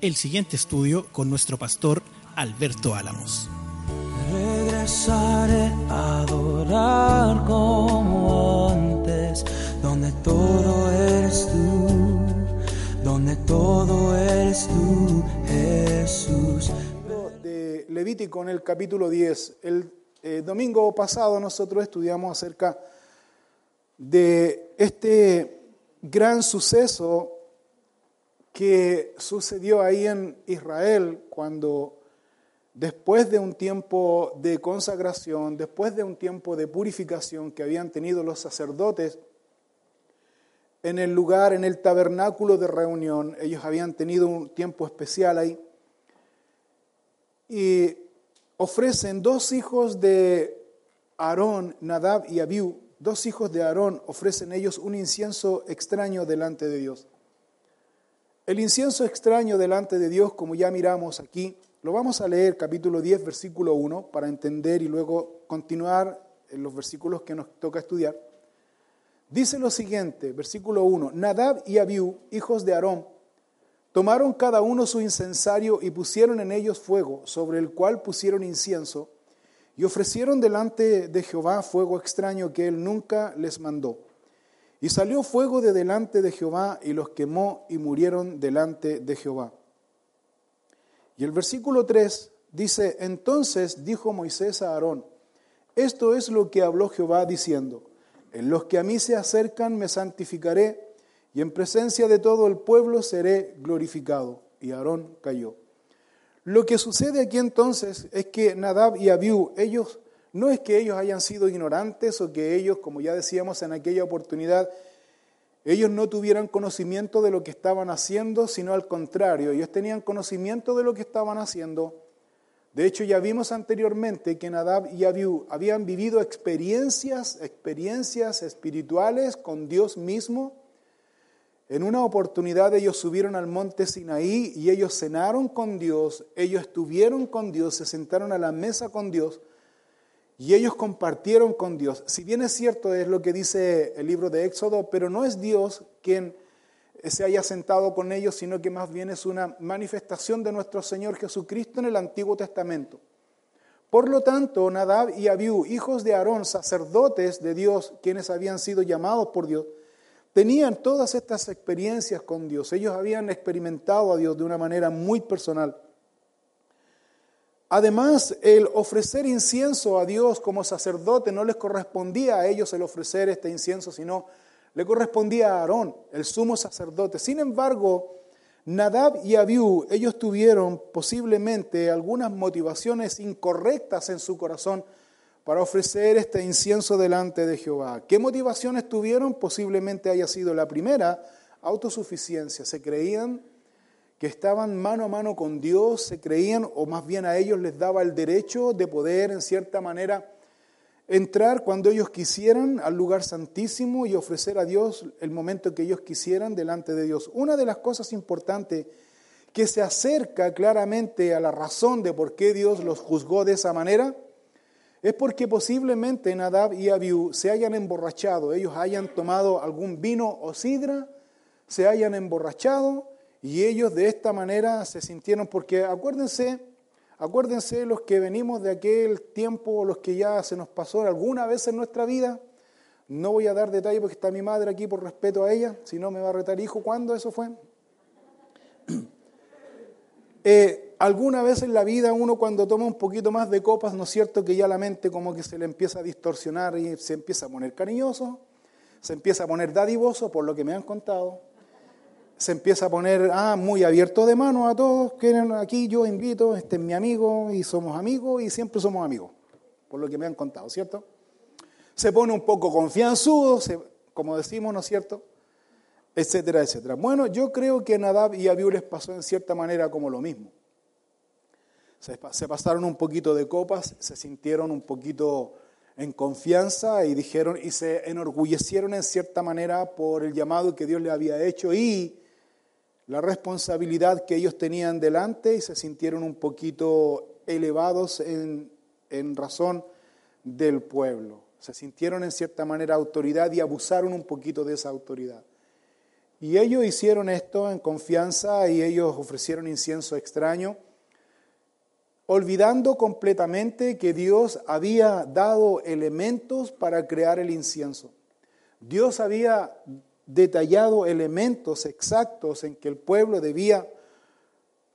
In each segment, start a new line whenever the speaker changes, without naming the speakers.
el siguiente estudio con nuestro pastor Alberto Álamos.
Regresaré a adorar como antes, donde todo eres tú, donde todo eres tú, Jesús.
de Levítico en el capítulo 10. El eh, domingo pasado nosotros estudiamos acerca de este gran suceso que sucedió ahí en Israel cuando después de un tiempo de consagración, después de un tiempo de purificación que habían tenido los sacerdotes en el lugar, en el tabernáculo de reunión, ellos habían tenido un tiempo especial ahí, y ofrecen dos hijos de Aarón, Nadab y Abiú, dos hijos de Aarón, ofrecen ellos un incienso extraño delante de Dios. El incienso extraño delante de Dios, como ya miramos aquí, lo vamos a leer capítulo 10, versículo 1, para entender y luego continuar en los versículos que nos toca estudiar. Dice lo siguiente, versículo 1, Nadab y Abiú, hijos de Aarón, tomaron cada uno su incensario y pusieron en ellos fuego, sobre el cual pusieron incienso, y ofrecieron delante de Jehová fuego extraño que él nunca les mandó. Y salió fuego de delante de Jehová y los quemó y murieron delante de Jehová. Y el versículo 3 dice, entonces dijo Moisés a Aarón, esto es lo que habló Jehová diciendo, en los que a mí se acercan me santificaré y en presencia de todo el pueblo seré glorificado. Y Aarón cayó. Lo que sucede aquí entonces es que Nadab y Abiú, ellos no es que ellos hayan sido ignorantes o que ellos, como ya decíamos en aquella oportunidad, ellos no tuvieran conocimiento de lo que estaban haciendo, sino al contrario, ellos tenían conocimiento de lo que estaban haciendo. De hecho, ya vimos anteriormente que Nadab y Abiú habían vivido experiencias, experiencias espirituales con Dios mismo. En una oportunidad ellos subieron al monte Sinaí y ellos cenaron con Dios, ellos estuvieron con Dios, se sentaron a la mesa con Dios y ellos compartieron con Dios. Si bien es cierto, es lo que dice el libro de Éxodo, pero no es Dios quien se haya sentado con ellos, sino que más bien es una manifestación de nuestro Señor Jesucristo en el Antiguo Testamento. Por lo tanto, Nadab y Abiú, hijos de Aarón, sacerdotes de Dios, quienes habían sido llamados por Dios, tenían todas estas experiencias con Dios. Ellos habían experimentado a Dios de una manera muy personal. Además, el ofrecer incienso a Dios como sacerdote no les correspondía a ellos el ofrecer este incienso, sino le correspondía a Aarón, el sumo sacerdote. Sin embargo, Nadab y Abiú, ellos tuvieron posiblemente algunas motivaciones incorrectas en su corazón para ofrecer este incienso delante de Jehová. ¿Qué motivaciones tuvieron? Posiblemente haya sido la primera, autosuficiencia. Se creían que estaban mano a mano con Dios, se creían, o más bien a ellos les daba el derecho de poder, en cierta manera, entrar cuando ellos quisieran al lugar santísimo y ofrecer a Dios el momento que ellos quisieran delante de Dios. Una de las cosas importantes que se acerca claramente a la razón de por qué Dios los juzgó de esa manera, es porque posiblemente Nadab y Abiú se hayan emborrachado, ellos hayan tomado algún vino o sidra, se hayan emborrachado y ellos de esta manera se sintieron, porque acuérdense, acuérdense los que venimos de aquel tiempo, los que ya se nos pasó alguna vez en nuestra vida, no voy a dar detalle porque está mi madre aquí por respeto a ella, si no me va a retar hijo, ¿cuándo eso fue? Eh, alguna vez en la vida uno cuando toma un poquito más de copas, ¿no es cierto? Que ya la mente como que se le empieza a distorsionar y se empieza a poner cariñoso, se empieza a poner dadivoso, por lo que me han contado, se empieza a poner ah, muy abierto de mano a todos, que aquí yo invito, este es mi amigo y somos amigos y siempre somos amigos, por lo que me han contado, ¿cierto? Se pone un poco confianzudo, como decimos, ¿no es cierto? Etcétera, etcétera. Bueno, yo creo que Nadab y Abiú les pasó en cierta manera como lo mismo. se, pasaron un poquito de copas, se sintieron un poquito en confianza y dijeron y se enorgullecieron en cierta manera por el llamado que Dios le había hecho y la responsabilidad que ellos tenían delante y se sintieron un poquito elevados en, en razón del pueblo. Se sintieron en cierta manera autoridad y abusaron un poquito de esa autoridad. Y ellos hicieron esto en confianza y ellos ofrecieron incienso extraño olvidando completamente que Dios había dado elementos para crear el incienso. Dios había detallado elementos exactos en que el pueblo debía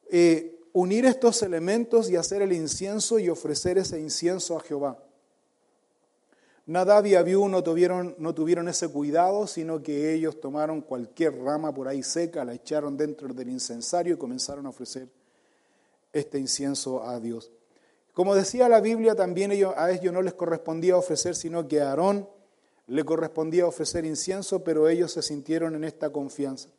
eh, unir estos elementos y hacer el incienso y ofrecer ese incienso a Jehová. Nadab y Abiú no tuvieron, ese cuidado, sino que ellos tomaron cualquier rama por ahí seca, la echaron dentro del incensario y comenzaron a ofrecer este incienso a Dios. Como decía la Biblia, también a ellos no les correspondía ofrecer, sino que Aarón le correspondía ofrecer incienso, pero ellos se sintieron en esta confianza.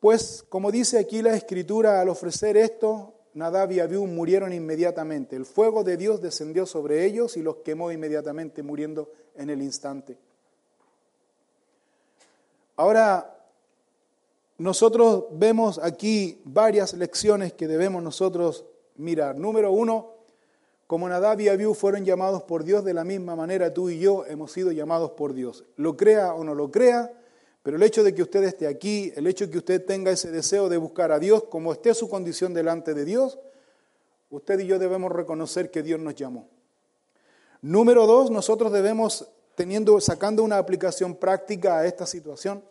Pues, como dice aquí la Escritura, al ofrecer esto, Nadab y Abiú murieron inmediatamente. El fuego de Dios descendió sobre ellos y los quemó inmediatamente, muriendo en el instante. Ahora, nosotros vemos aquí varias lecciones que debemos nosotros mirar. Número uno, como Nadab y Abiú fueron llamados por Dios, de la misma manera tú y yo hemos sido llamados por Dios. Lo crea o no lo crea, pero el hecho de que usted esté aquí, el hecho de que usted tenga ese deseo de buscar a Dios, como esté su condición delante de Dios, usted y yo debemos reconocer que Dios nos llamó. Número dos, nosotros debemos, teniendo, sacando una aplicación práctica a esta situación,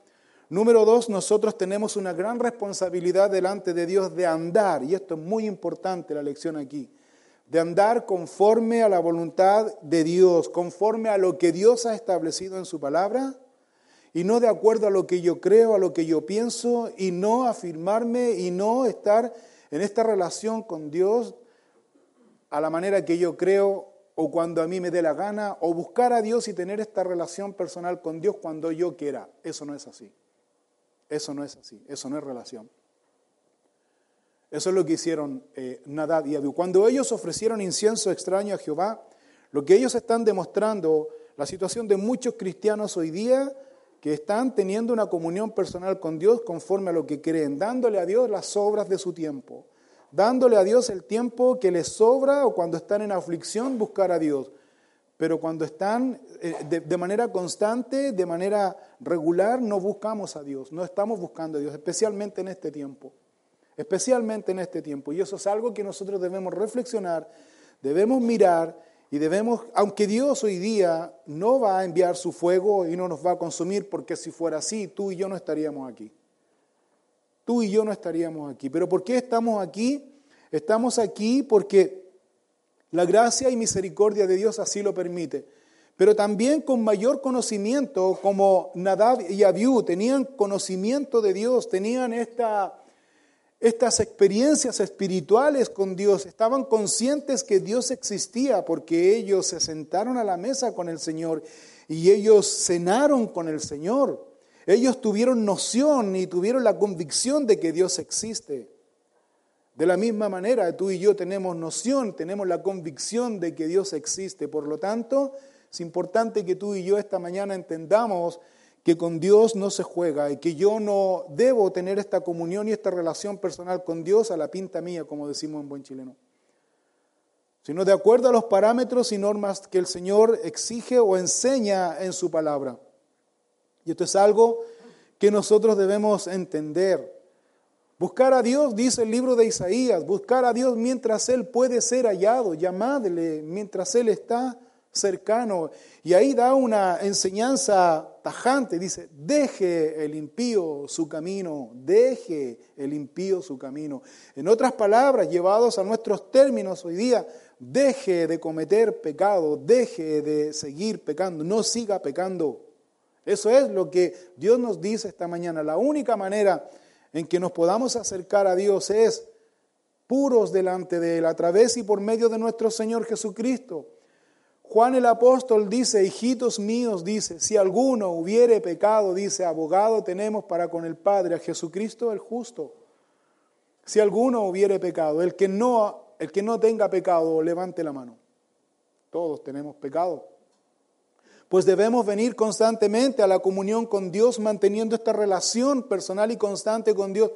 Número dos, nosotros tenemos una gran responsabilidad delante de Dios de andar, y esto es muy importante la lección aquí, de andar conforme a la voluntad de Dios, conforme a lo que Dios ha establecido en su palabra, y no de acuerdo a lo que yo creo, a lo que yo pienso, y no afirmarme y no estar en esta relación con Dios a la manera que yo creo o cuando a mí me dé la gana, o buscar a Dios y tener esta relación personal con Dios cuando yo quiera. Eso no es así. Eso no es así, eso no es relación. Eso es lo que hicieron eh, Nadab y Abiú. Cuando ellos ofrecieron incienso extraño a Jehová, lo que ellos están demostrando, la situación de muchos cristianos hoy día que están teniendo una comunión personal con Dios conforme a lo que creen, dándole a Dios las obras de su tiempo, dándole a Dios el tiempo que les sobra o cuando están en aflicción buscar a Dios pero cuando están eh, de, manera constante, de manera regular, no buscamos a Dios, no estamos buscando a Dios, especialmente en este tiempo, especialmente en este tiempo. Y eso es algo que nosotros debemos reflexionar, debemos mirar y debemos, aunque Dios hoy día no va a enviar su fuego y no nos va a consumir, porque si fuera así, tú y yo no estaríamos aquí. Tú y yo no estaríamos aquí. Pero ¿por qué estamos aquí? Estamos aquí porque la gracia y misericordia de Dios así lo permite. Pero también con mayor conocimiento, como Nadab y Abiú tenían conocimiento de Dios, tenían esta, estas experiencias espirituales con Dios, estaban conscientes que Dios existía porque ellos se sentaron a la mesa con el Señor y ellos cenaron con el Señor. Ellos tuvieron noción y tuvieron la convicción de que Dios existe. De la misma manera, tú y yo tenemos noción, tenemos la convicción de que Dios existe. Por lo tanto, es importante que tú y yo esta mañana entendamos que con Dios no se juega y que yo no debo tener esta comunión y esta relación personal con Dios a la pinta mía, como decimos en buen chileno, sino de acuerdo a los parámetros y normas que el Señor exige o enseña en su palabra. Y esto es algo que nosotros debemos entender. Buscar a Dios, dice el libro de Isaías, buscar a Dios mientras Él puede ser hallado, llamadle mientras Él está cercano. Y ahí da una enseñanza tajante, dice, deje el impío su camino, deje el impío su camino. En otras palabras, llevados a nuestros términos hoy día, deje de cometer pecado, deje de seguir pecando, no siga pecando. Eso es lo que Dios nos dice esta mañana. La única manera en que nos podamos acercar a Dios es puros delante de Él, a través y por medio de nuestro Señor Jesucristo. Juan el apóstol dice, hijitos míos, dice, si alguno hubiere pecado, dice, abogado tenemos para con el Padre, a Jesucristo el justo. si alguno hubiere pecado, el que no, el que no tenga pecado, levante la mano. Todos tenemos pecado. Pues debemos venir constantemente a la comunión con Dios, manteniendo esta relación personal y constante con Dios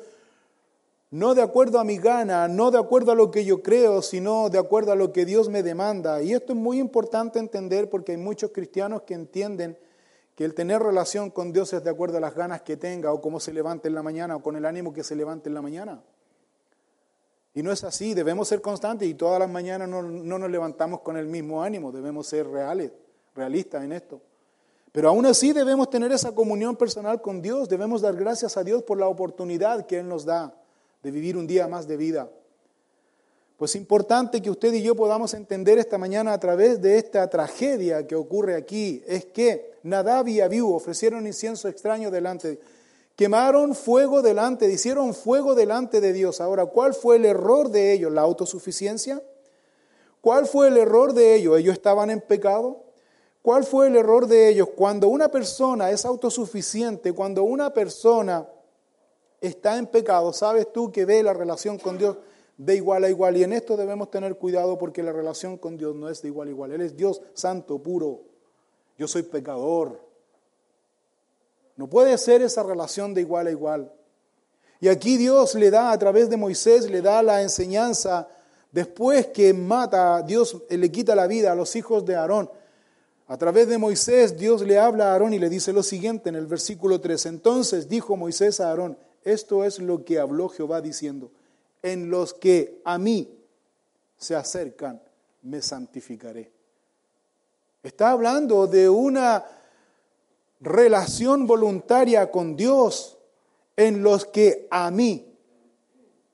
no de acuerdo a mi gana, no de acuerdo a lo que yo creo, sino de acuerdo a lo que Dios me demanda. Y esto es muy importante entender porque hay muchos cristianos que entienden que el tener relación con Dios es de acuerdo a las ganas que tenga o cómo se levante en la mañana o con el ánimo que se levante en la mañana. Y no es así, debemos ser constantes y todas las mañanas no, no nos levantamos con el mismo ánimo, debemos ser reales, realistas en esto. Pero aún así debemos tener esa comunión personal con Dios, debemos dar gracias a Dios por la oportunidad que Él nos da de vivir un día más de vida. Pues es importante que usted y yo podamos entender esta mañana a través de esta tragedia que ocurre aquí, es que Nadab y Abiú ofrecieron incienso extraño delante, quemaron fuego delante, hicieron fuego delante de Dios. Ahora, ¿cuál fue el error de ellos? ¿La autosuficiencia? ¿Cuál fue el error de ellos? ¿Ellos estaban en pecado? ¿Cuál fue el error de ellos? Cuando una persona es autosuficiente, cuando una persona está en pecado, sabes tú que ve la relación con Dios de igual a igual. Y en esto debemos tener cuidado porque la relación con Dios no es de igual a igual. Él es Dios santo, puro. Yo soy pecador. No puede ser esa relación de igual a igual. Y aquí Dios le da, a través de Moisés, le da la enseñanza, después que mata, Dios le quita la vida a los hijos de Aarón. A través de Moisés, Dios le habla a Aarón y le dice lo siguiente en el versículo 3. Entonces dijo Moisés a Aarón, esto es lo que habló Jehová diciendo, en los que a mí se acercan, me santificaré. Está hablando de una relación voluntaria con Dios en los que a mí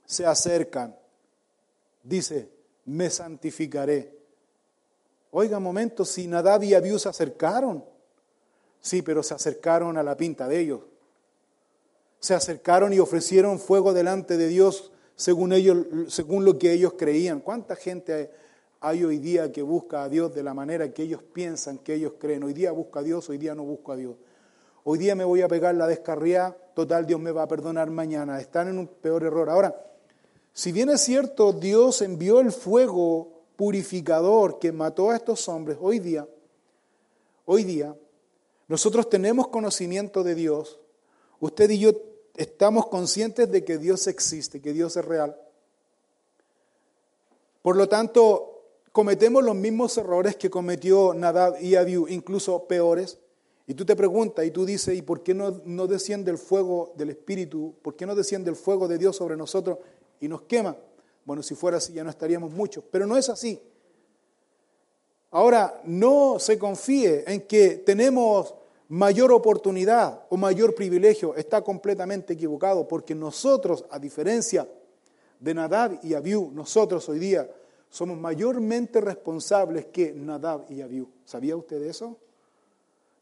se acercan. Dice, me santificaré. Oiga, un momento, si Nadab y Abiú se acercaron. Sí, pero se acercaron a la pinta de ellos se acercaron y ofrecieron fuego delante de Dios según, ellos, según lo que ellos creían. ¿Cuánta gente hay hoy día que busca a Dios de la manera que ellos piensan, que ellos creen? Hoy día busca a Dios, hoy día no busco a Dios. Hoy día me voy a pegar la descarriada, total Dios me va a perdonar mañana. Están en un peor error. Ahora, si bien es cierto, Dios envió el fuego purificador que mató a estos hombres, hoy día, hoy día, nosotros tenemos conocimiento de Dios. Usted y yo estamos conscientes de que Dios existe, que Dios es real. Por lo tanto, cometemos los mismos errores que cometió Nadab y Abiú, incluso peores. Y tú te preguntas y tú dices, ¿y por qué no, no desciende el fuego del Espíritu? ¿Por qué no desciende el fuego de Dios sobre nosotros y nos quema? Bueno, si fuera así ya no estaríamos muchos, pero no es así. Ahora, no se confíe en que tenemos mayor oportunidad o mayor privilegio está completamente equivocado, porque nosotros, a diferencia de Nadab y Abiú, nosotros hoy día somos mayormente responsables que Nadab y Abiú. ¿Sabía usted eso?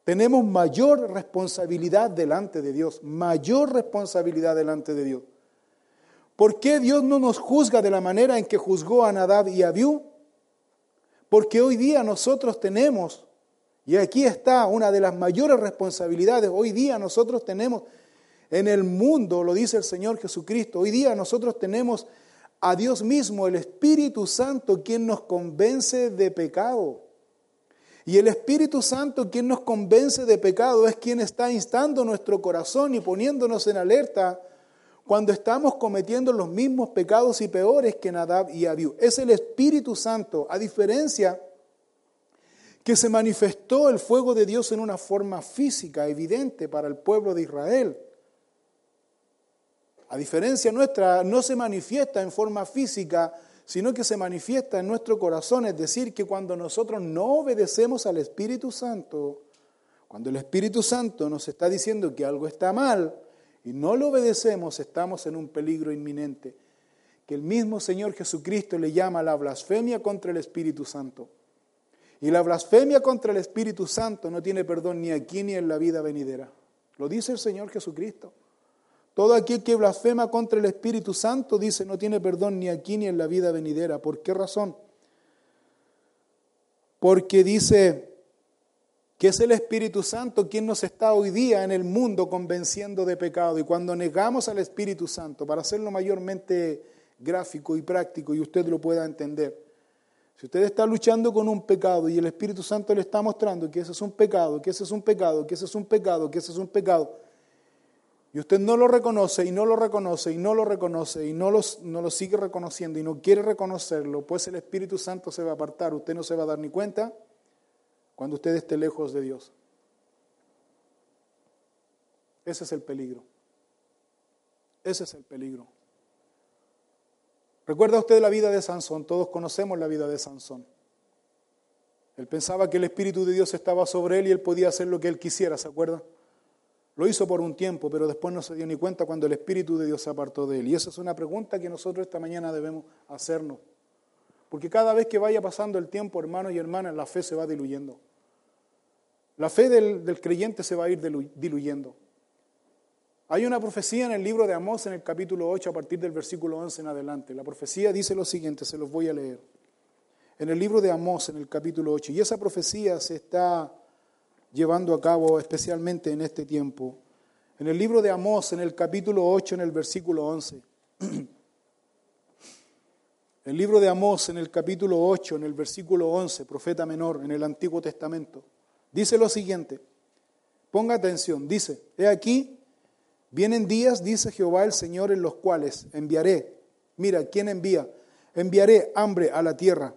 Tenemos mayor responsabilidad delante de Dios, mayor responsabilidad delante de Dios. ¿Por qué Dios no nos juzga de la manera en que juzgó a Nadab y Abiú? Porque hoy día nosotros tenemos y aquí está una de las mayores responsabilidades. Hoy día nosotros tenemos en el mundo, lo dice el Señor Jesucristo, hoy día nosotros tenemos a Dios mismo, el Espíritu Santo, quien nos convence de pecado. Y el Espíritu Santo, quien nos convence de pecado, es quien está instando nuestro corazón y poniéndonos en alerta cuando estamos cometiendo los mismos pecados y peores que Nadab y Abiú. Es el Espíritu Santo, a diferencia que se manifestó el fuego de Dios en una forma física, evidente para el pueblo de Israel. A diferencia nuestra, no se manifiesta en forma física, sino que se manifiesta en nuestro corazón. Es decir, que cuando nosotros no obedecemos al Espíritu Santo, cuando el Espíritu Santo nos está diciendo que algo está mal y no lo obedecemos, estamos en un peligro inminente, que el mismo Señor Jesucristo le llama la blasfemia contra el Espíritu Santo. Y la blasfemia contra el Espíritu Santo no tiene perdón ni aquí ni en la vida venidera. Lo dice el Señor Jesucristo. Todo aquel que blasfema contra el Espíritu Santo dice no tiene perdón ni aquí ni en la vida venidera. ¿Por qué razón? Porque dice que es el Espíritu Santo quien nos está hoy día en el mundo convenciendo de pecado. Y cuando negamos al Espíritu Santo, para hacerlo mayormente gráfico y práctico y usted lo pueda entender, si usted está luchando con un pecado y el Espíritu Santo le está mostrando que ese es un pecado, que ese es un pecado, que ese es un pecado, que ese es un pecado, y usted no lo reconoce y no lo reconoce y no lo reconoce y no, no lo sigue reconociendo y no quiere reconocerlo, pues el Espíritu Santo se va a apartar, usted no se va a dar ni cuenta cuando usted esté lejos de Dios. Ese es el peligro. Ese es el peligro. ¿Recuerda usted la vida de Sansón? Todos conocemos la vida de Sansón. Él pensaba que el Espíritu de Dios estaba sobre él y él podía hacer lo que él quisiera, ¿se acuerda? Lo hizo por un tiempo, pero después no se dio ni cuenta cuando el Espíritu de Dios se apartó de él. Y esa es una pregunta que nosotros esta mañana debemos hacernos. Porque cada vez que vaya pasando el tiempo, hermanos y hermanas, la fe se va diluyendo. La fe del, del creyente se va a ir diluyendo. Hay una profecía en el libro de Amós en el capítulo 8 a partir del versículo 11 en adelante. La profecía dice lo siguiente, se los voy a leer. En el libro de Amós en el capítulo 8. Y esa profecía se está llevando a cabo especialmente en este tiempo. En el libro de Amós en el capítulo 8 en el versículo 11. El libro de Amós en el capítulo 8 en el versículo 11, profeta menor en el Antiguo Testamento. Dice lo siguiente. Ponga atención, dice, he aquí Vienen días, dice Jehová el Señor, en los cuales enviaré, mira, ¿quién envía? Enviaré hambre a la tierra,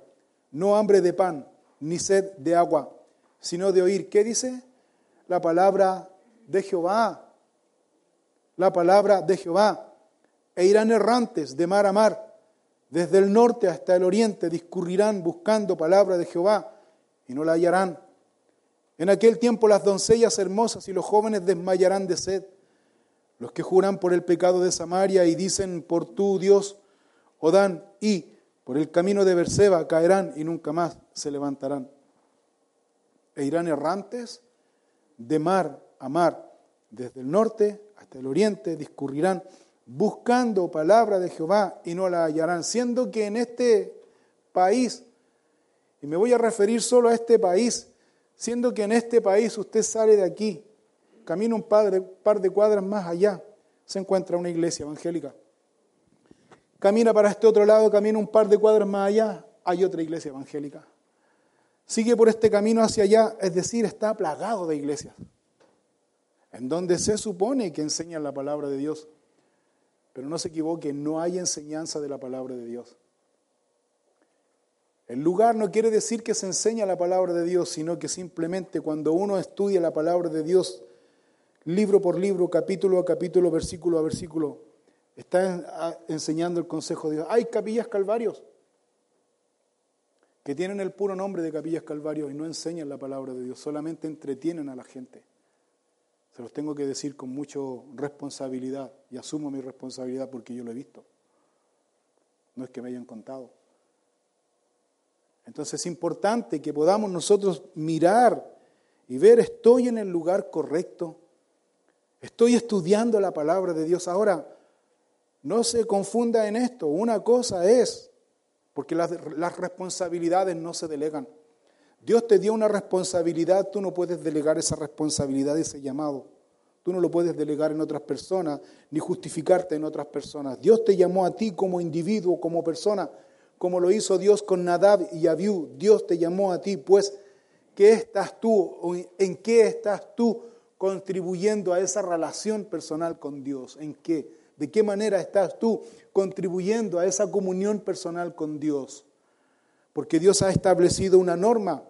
no hambre de pan, ni sed de agua, sino de oír. ¿Qué dice? La palabra de Jehová. La palabra de Jehová. E irán errantes de mar a mar, desde el norte hasta el oriente, discurrirán buscando palabra de Jehová y no la hallarán. En aquel tiempo las doncellas hermosas y los jóvenes desmayarán de sed los que juran por el pecado de Samaria y dicen por tu Dios, Odán, y por el camino de Berseba caerán y nunca más se levantarán. E irán errantes de mar a mar, desde el norte hasta el oriente, discurrirán buscando palabra de Jehová y no la hallarán, siendo que en este país, y me voy a referir solo a este país, siendo que en este país usted sale de aquí camina un par de, par de cuadras más allá, se encuentra una iglesia evangélica. Camina para este otro lado, camina un par de cuadras más allá, hay otra iglesia evangélica. Sigue por este camino hacia allá, es decir, está plagado de iglesias, en donde se supone que enseñan la palabra de Dios. Pero no se equivoque, no hay enseñanza de la palabra de Dios. El lugar no quiere decir que se enseña la palabra de Dios, sino que simplemente cuando uno estudia la palabra de Dios, libro por libro, capítulo a capítulo, versículo a versículo, está enseñando el consejo de Dios. Hay capillas calvarios que tienen el puro nombre de capillas calvarios y no enseñan la palabra de Dios, solamente entretienen a la gente. Se los tengo que decir con mucha responsabilidad y asumo mi responsabilidad porque yo lo he visto. No es que me hayan contado. Entonces es importante que podamos nosotros mirar y ver, estoy en el lugar correcto, Estoy estudiando la palabra de Dios. Ahora, no se confunda en esto. Una cosa es, porque las, responsabilidades no se delegan. Dios te dio una responsabilidad, tú no puedes delegar esa responsabilidad, ese llamado. Tú no lo puedes delegar en otras personas, ni justificarte en otras personas. Dios te llamó a ti como individuo, como persona, como lo hizo Dios con Nadab y Abiú. Dios te llamó a ti, pues, ¿qué estás tú? ¿En qué estás tú contribuyendo a esa relación personal con Dios? ¿En qué? ¿De qué manera estás tú contribuyendo a esa comunión personal con Dios? Porque Dios ha establecido una norma.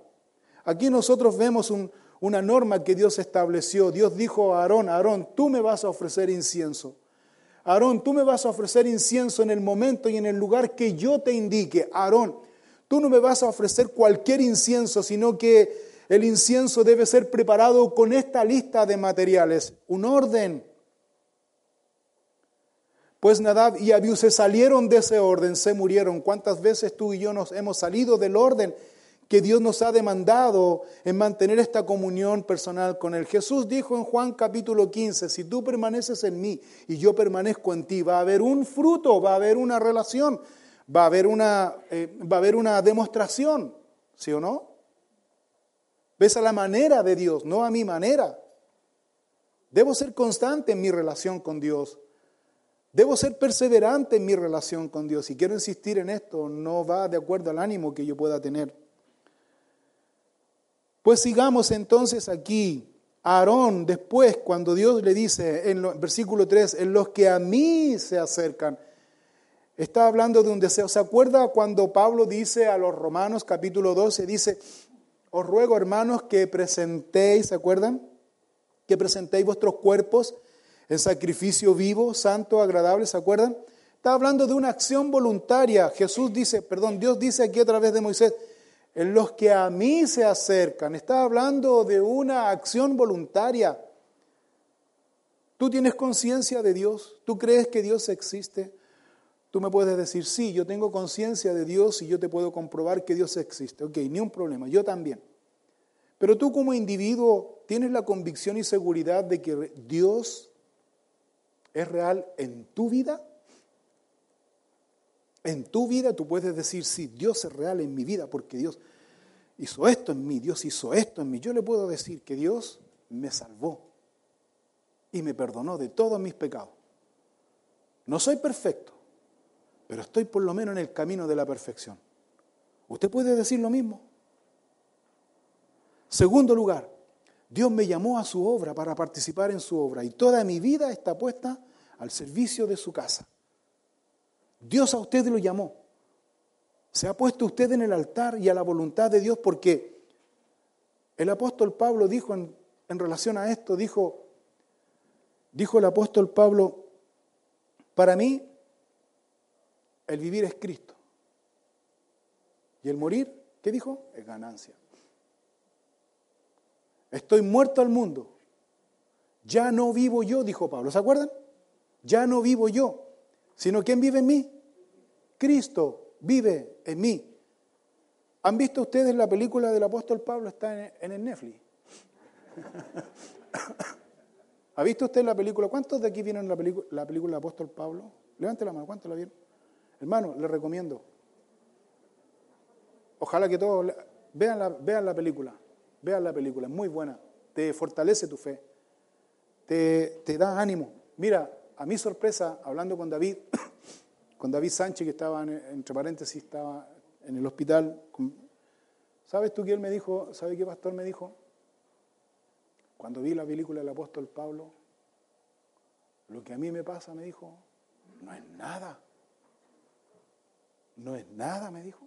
Aquí nosotros vemos una norma que Dios estableció. Dios dijo a Aarón, Aarón, tú me vas a ofrecer incienso. Aarón, tú me vas a ofrecer incienso en el momento y en el lugar que yo te indique. Aarón, tú no me vas a ofrecer cualquier incienso, sino que el incienso debe ser preparado con esta lista de materiales, un orden. Pues Nadab y Abiú se salieron de ese orden, se murieron. ¿Cuántas veces tú y yo nos hemos salido del orden que Dios nos ha demandado en mantener esta comunión personal con Él? Jesús dijo en Juan capítulo 15, si tú permaneces en mí y yo permanezco en ti, va a haber un fruto, va a haber una relación, va a haber una, eh, va a haber una demostración, ¿sí o no? Ves a la manera de Dios, no a mi manera. Debo ser constante en mi relación con Dios. Debo ser perseverante en mi relación con Dios. Y quiero insistir en esto, no va de acuerdo al ánimo que yo pueda tener. Pues sigamos entonces aquí. Aarón, después, cuando Dios le dice en versículo 3, en los que a mí se acercan, está hablando de un deseo. ¿Se acuerda cuando Pablo dice a los romanos, capítulo 12, dice, os ruego hermanos que presentéis, ¿se acuerdan? Que presentéis vuestros cuerpos en sacrificio vivo, santo, agradable, ¿se acuerdan? Está hablando de una acción voluntaria. Jesús dice, perdón, Dios dice aquí a través de Moisés, en los que a mí se acercan. Está hablando de una acción voluntaria. ¿Tú tienes conciencia de Dios? ¿Tú crees que Dios existe? Tú me puedes decir, sí, yo tengo conciencia de Dios y yo te puedo comprobar que Dios existe. Ok, ni un problema, yo también. Pero tú como individuo tienes la convicción y seguridad de que Dios es real en tu vida. En tu vida tú puedes decir, sí, Dios es real en mi vida porque Dios hizo esto en mí, Dios hizo esto en mí. Yo le puedo decir que Dios me salvó y me perdonó de todos mis pecados. No soy perfecto, pero estoy por lo menos en el camino de la perfección. ¿Usted puede decir lo mismo? Segundo lugar, Dios me llamó a su obra para participar en su obra y toda mi vida está puesta al servicio de su casa. Dios a usted lo llamó. Se ha puesto usted en el altar y a la voluntad de Dios porque el apóstol Pablo dijo en, en relación a esto, dijo, dijo el apóstol Pablo, para mí el vivir es Cristo. Y el morir, ¿qué dijo? Es ganancia. Estoy muerto al mundo. Ya no vivo yo, dijo Pablo. ¿Se acuerdan? Ya no vivo yo, sino ¿quién vive en mí? Cristo vive en mí. ¿Han visto ustedes la película del apóstol Pablo? Está en el Netflix. ¿Ha visto usted la película? ¿Cuántos de aquí vieron la película, la película del apóstol Pablo? Levante la mano, ¿cuántos la vieron? Hermano, le recomiendo. Ojalá que todos vean la, vean la película. Vean la película, es muy buena. Te fortalece tu fe. Te, te da ánimo. Mira, a mi sorpresa, hablando con David, con David Sánchez, que estaba, entre paréntesis, estaba en el hospital, ¿sabes tú qué él me dijo? ¿Sabes qué pastor me dijo? Cuando vi la película del apóstol Pablo, lo que a mí me pasa, me dijo, no es nada. No es nada, me dijo.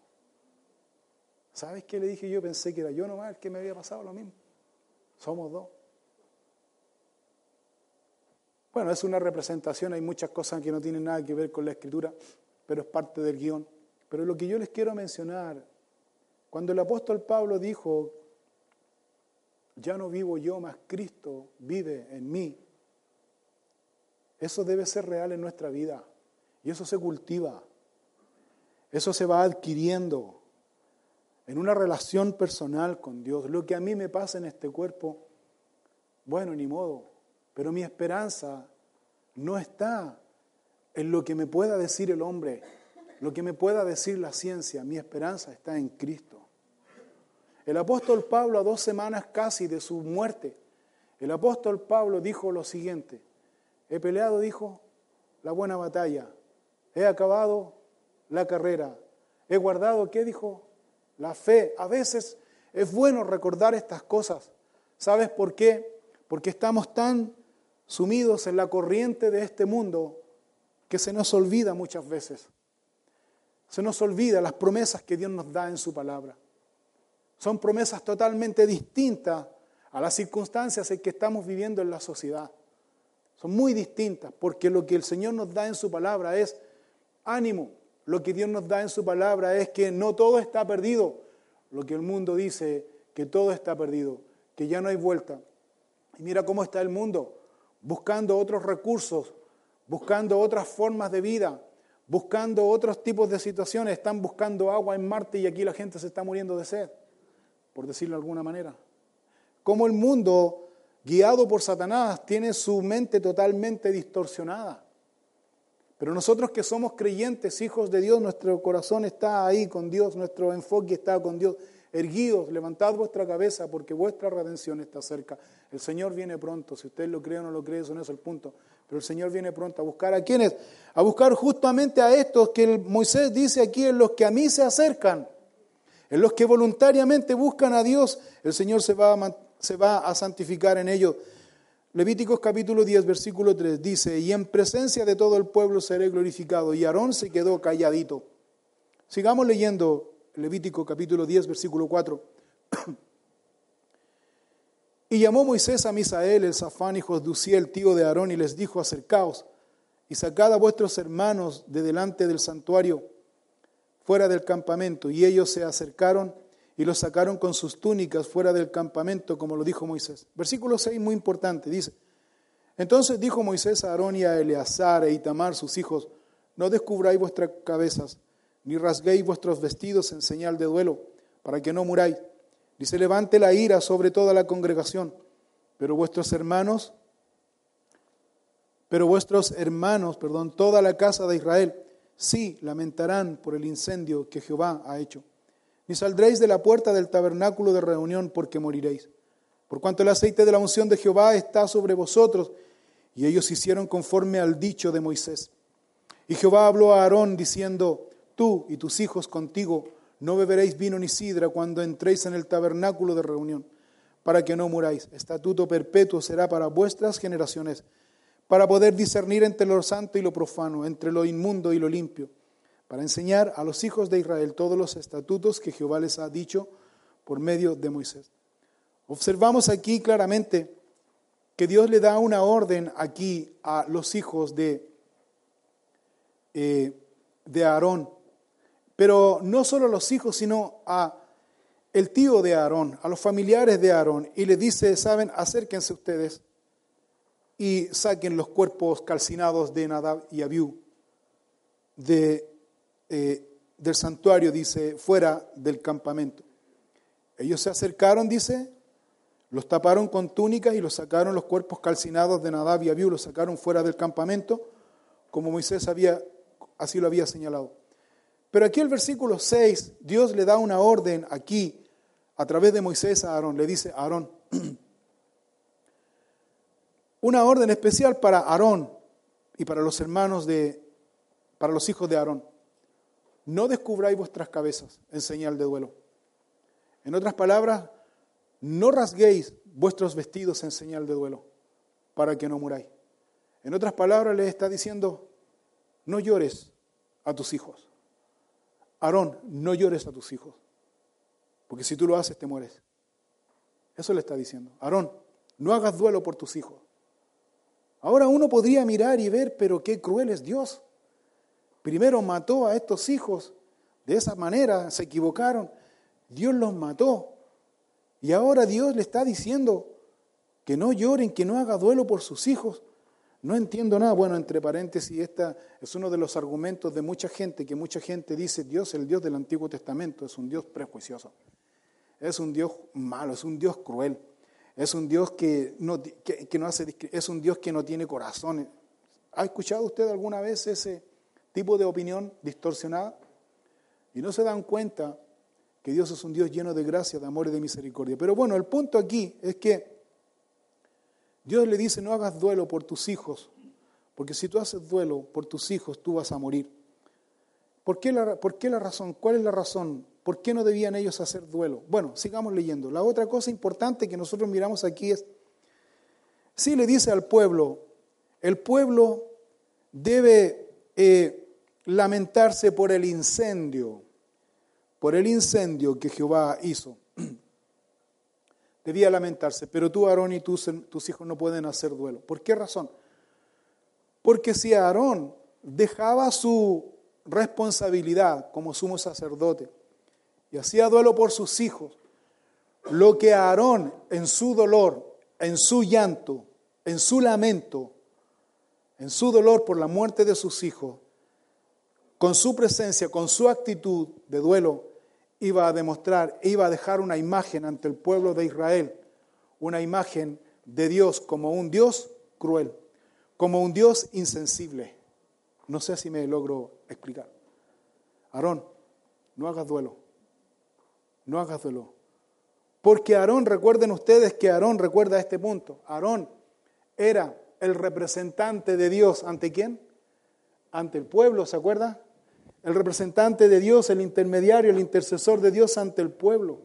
¿Sabes qué le dije yo? Pensé que era yo nomás el que me había pasado lo mismo. Somos dos. Bueno, es una representación, hay muchas cosas que no tienen nada que ver con la escritura, pero es parte del guion. Pero lo que yo les quiero mencionar, cuando el apóstol Pablo dijo, ya no vivo yo, más Cristo vive en mí, eso debe ser real en nuestra vida y eso se cultiva, eso se va adquiriendo en una relación personal con Dios. Lo que a mí me pasa en este cuerpo, bueno, ni modo, pero mi esperanza no está en lo que me pueda decir el hombre, lo que me pueda decir la ciencia. Mi esperanza está en Cristo. El apóstol Pablo, a dos semanas casi de su muerte, el apóstol Pablo dijo lo siguiente, he peleado, dijo, la buena batalla, he acabado la carrera, he guardado, ¿qué dijo? La fe. A veces es bueno recordar estas cosas. ¿Sabes por qué? Porque estamos tan sumidos en la corriente de este mundo que se nos olvida muchas veces. Se nos olvida las promesas que Dios nos da en su palabra. Son promesas totalmente distintas a las circunstancias en que estamos viviendo en la sociedad. Son muy distintas porque lo que el Señor nos da en su palabra es ánimo. Lo que Dios nos da en su palabra es que no todo está perdido. Lo que el mundo dice que todo está perdido, que ya no hay vuelta. Y mira cómo está el mundo buscando otros recursos, buscando otras formas de vida, buscando otros tipos de situaciones. Están buscando agua en Marte y aquí la gente se está muriendo de sed, por decirlo de alguna manera. Como el mundo, guiado por Satanás, tiene su mente totalmente distorsionada. Pero nosotros que somos creyentes, hijos de Dios, nuestro corazón está ahí con Dios, nuestro enfoque está con Dios. erguíos, levantad vuestra cabeza, porque vuestra redención está cerca. El Señor viene pronto, si usted lo cree o no lo cree, eso no es el punto. Pero el Señor viene pronto a buscar a quienes, a buscar justamente a estos que Moisés dice aquí, en los que a mí se acercan, en los que voluntariamente buscan a Dios, el Señor se va a santificar en ellos. Levíticos capítulo 10, versículo 3 dice, y en presencia de todo el pueblo seré glorificado. Y Aarón se quedó calladito. Sigamos leyendo Levítico capítulo 10, versículo 4. y llamó Moisés a Misael, el Zafán, hijo de Uziel, tío de Aarón, y les dijo, acercaos y sacad a vuestros hermanos de delante del santuario, fuera del campamento. Y ellos se acercaron y los sacaron con sus túnicas fuera del campamento, como lo dijo Moisés. Versículo 6, muy importante, dice, entonces dijo Moisés a Aarón y a Eleazar e Itamar, sus hijos, no descubráis vuestras cabezas, ni rasguéis vuestros vestidos en señal de duelo, para que no muráis, ni se levante la ira sobre toda la congregación, pero vuestros hermanos, pero vuestros hermanos, perdón, toda la casa de Israel, sí lamentarán por el incendio que Jehová ha hecho ni saldréis de la puerta del tabernáculo de reunión porque moriréis. Por cuanto el aceite de la unción de Jehová está sobre vosotros. Y ellos hicieron conforme al dicho de Moisés. Y Jehová habló a Aarón diciendo, tú y tus hijos contigo no beberéis vino ni sidra cuando entréis en el tabernáculo de reunión, para que no muráis. Estatuto perpetuo será para vuestras generaciones, para poder discernir entre lo santo y lo profano, entre lo inmundo y lo limpio para enseñar a los hijos de Israel todos los estatutos que Jehová les ha dicho por medio de Moisés. Observamos aquí claramente que Dios le da una orden aquí a los hijos de, eh, de Aarón, pero no solo a los hijos, sino a el tío de Aarón, a los familiares de Aarón, y le dice, saben, acérquense ustedes y saquen los cuerpos calcinados de Nadab y Abiú de eh, del santuario, dice, fuera del campamento. Ellos se acercaron, dice, los taparon con túnicas y los sacaron los cuerpos calcinados de Nadab y Abiú, los sacaron fuera del campamento, como Moisés había, así lo había señalado. Pero aquí el versículo 6, Dios le da una orden aquí, a través de Moisés a Aarón, le dice, Aarón, una orden especial para Aarón y para los hermanos de, para los hijos de Aarón no descubráis vuestras cabezas en señal de duelo. En otras palabras, no rasguéis vuestros vestidos en señal de duelo para que no muráis. En otras palabras, le está diciendo, no llores a tus hijos. Aarón, no llores a tus hijos, porque si tú lo haces te mueres. Eso le está diciendo. Aarón, no hagas duelo por tus hijos. Ahora uno podría mirar y ver, pero qué cruel es Dios. Primero mató a estos hijos, de esa manera se equivocaron, Dios los mató. Y ahora Dios le está diciendo que no lloren, que no haga duelo por sus hijos. No entiendo nada. Bueno, entre paréntesis, esta es uno de los argumentos de mucha gente, que mucha gente dice, Dios, el Dios del Antiguo Testamento, es un Dios prejuicioso. Es un Dios malo, es un Dios cruel. Es un Dios que no, que no hace, es un Dios que no tiene corazón. ¿Ha escuchado usted alguna vez ese, tipo de opinión distorsionada y no se dan cuenta que Dios es un Dios lleno de gracia, de amor y de misericordia. Pero bueno, el punto aquí es que Dios le dice, no hagas duelo por tus hijos, porque si tú haces duelo por tus hijos, tú vas a morir. ¿Por qué la, por qué la razón? ¿Cuál es la razón? ¿Por qué no debían ellos hacer duelo? Bueno, sigamos leyendo. La otra cosa importante que nosotros miramos aquí es, si le dice al pueblo, el pueblo debe eh, lamentarse por el incendio, por el incendio que Jehová hizo. Debía lamentarse, pero tú, Aarón, y tus, tus hijos no pueden hacer duelo. ¿Por qué razón? Porque si Aarón dejaba su responsabilidad como sumo sacerdote y hacía duelo por sus hijos, lo que Aarón en su dolor, en su llanto, en su lamento, en su dolor por la muerte de sus hijos, con su presencia, con su actitud de duelo, iba a demostrar, iba a dejar una imagen ante el pueblo de Israel, una imagen de Dios como un Dios cruel, como un Dios insensible. No sé si me logro explicar. Aarón, no hagas duelo. no hagas dolor. Porque Aarón, recuerden ustedes que Aarón, recuerda este punto, Aarón era el representante de Dios ante quién? Ante el pueblo, ¿se acuerda? El representante de Dios, el intermediario, el intercesor de Dios ante el pueblo.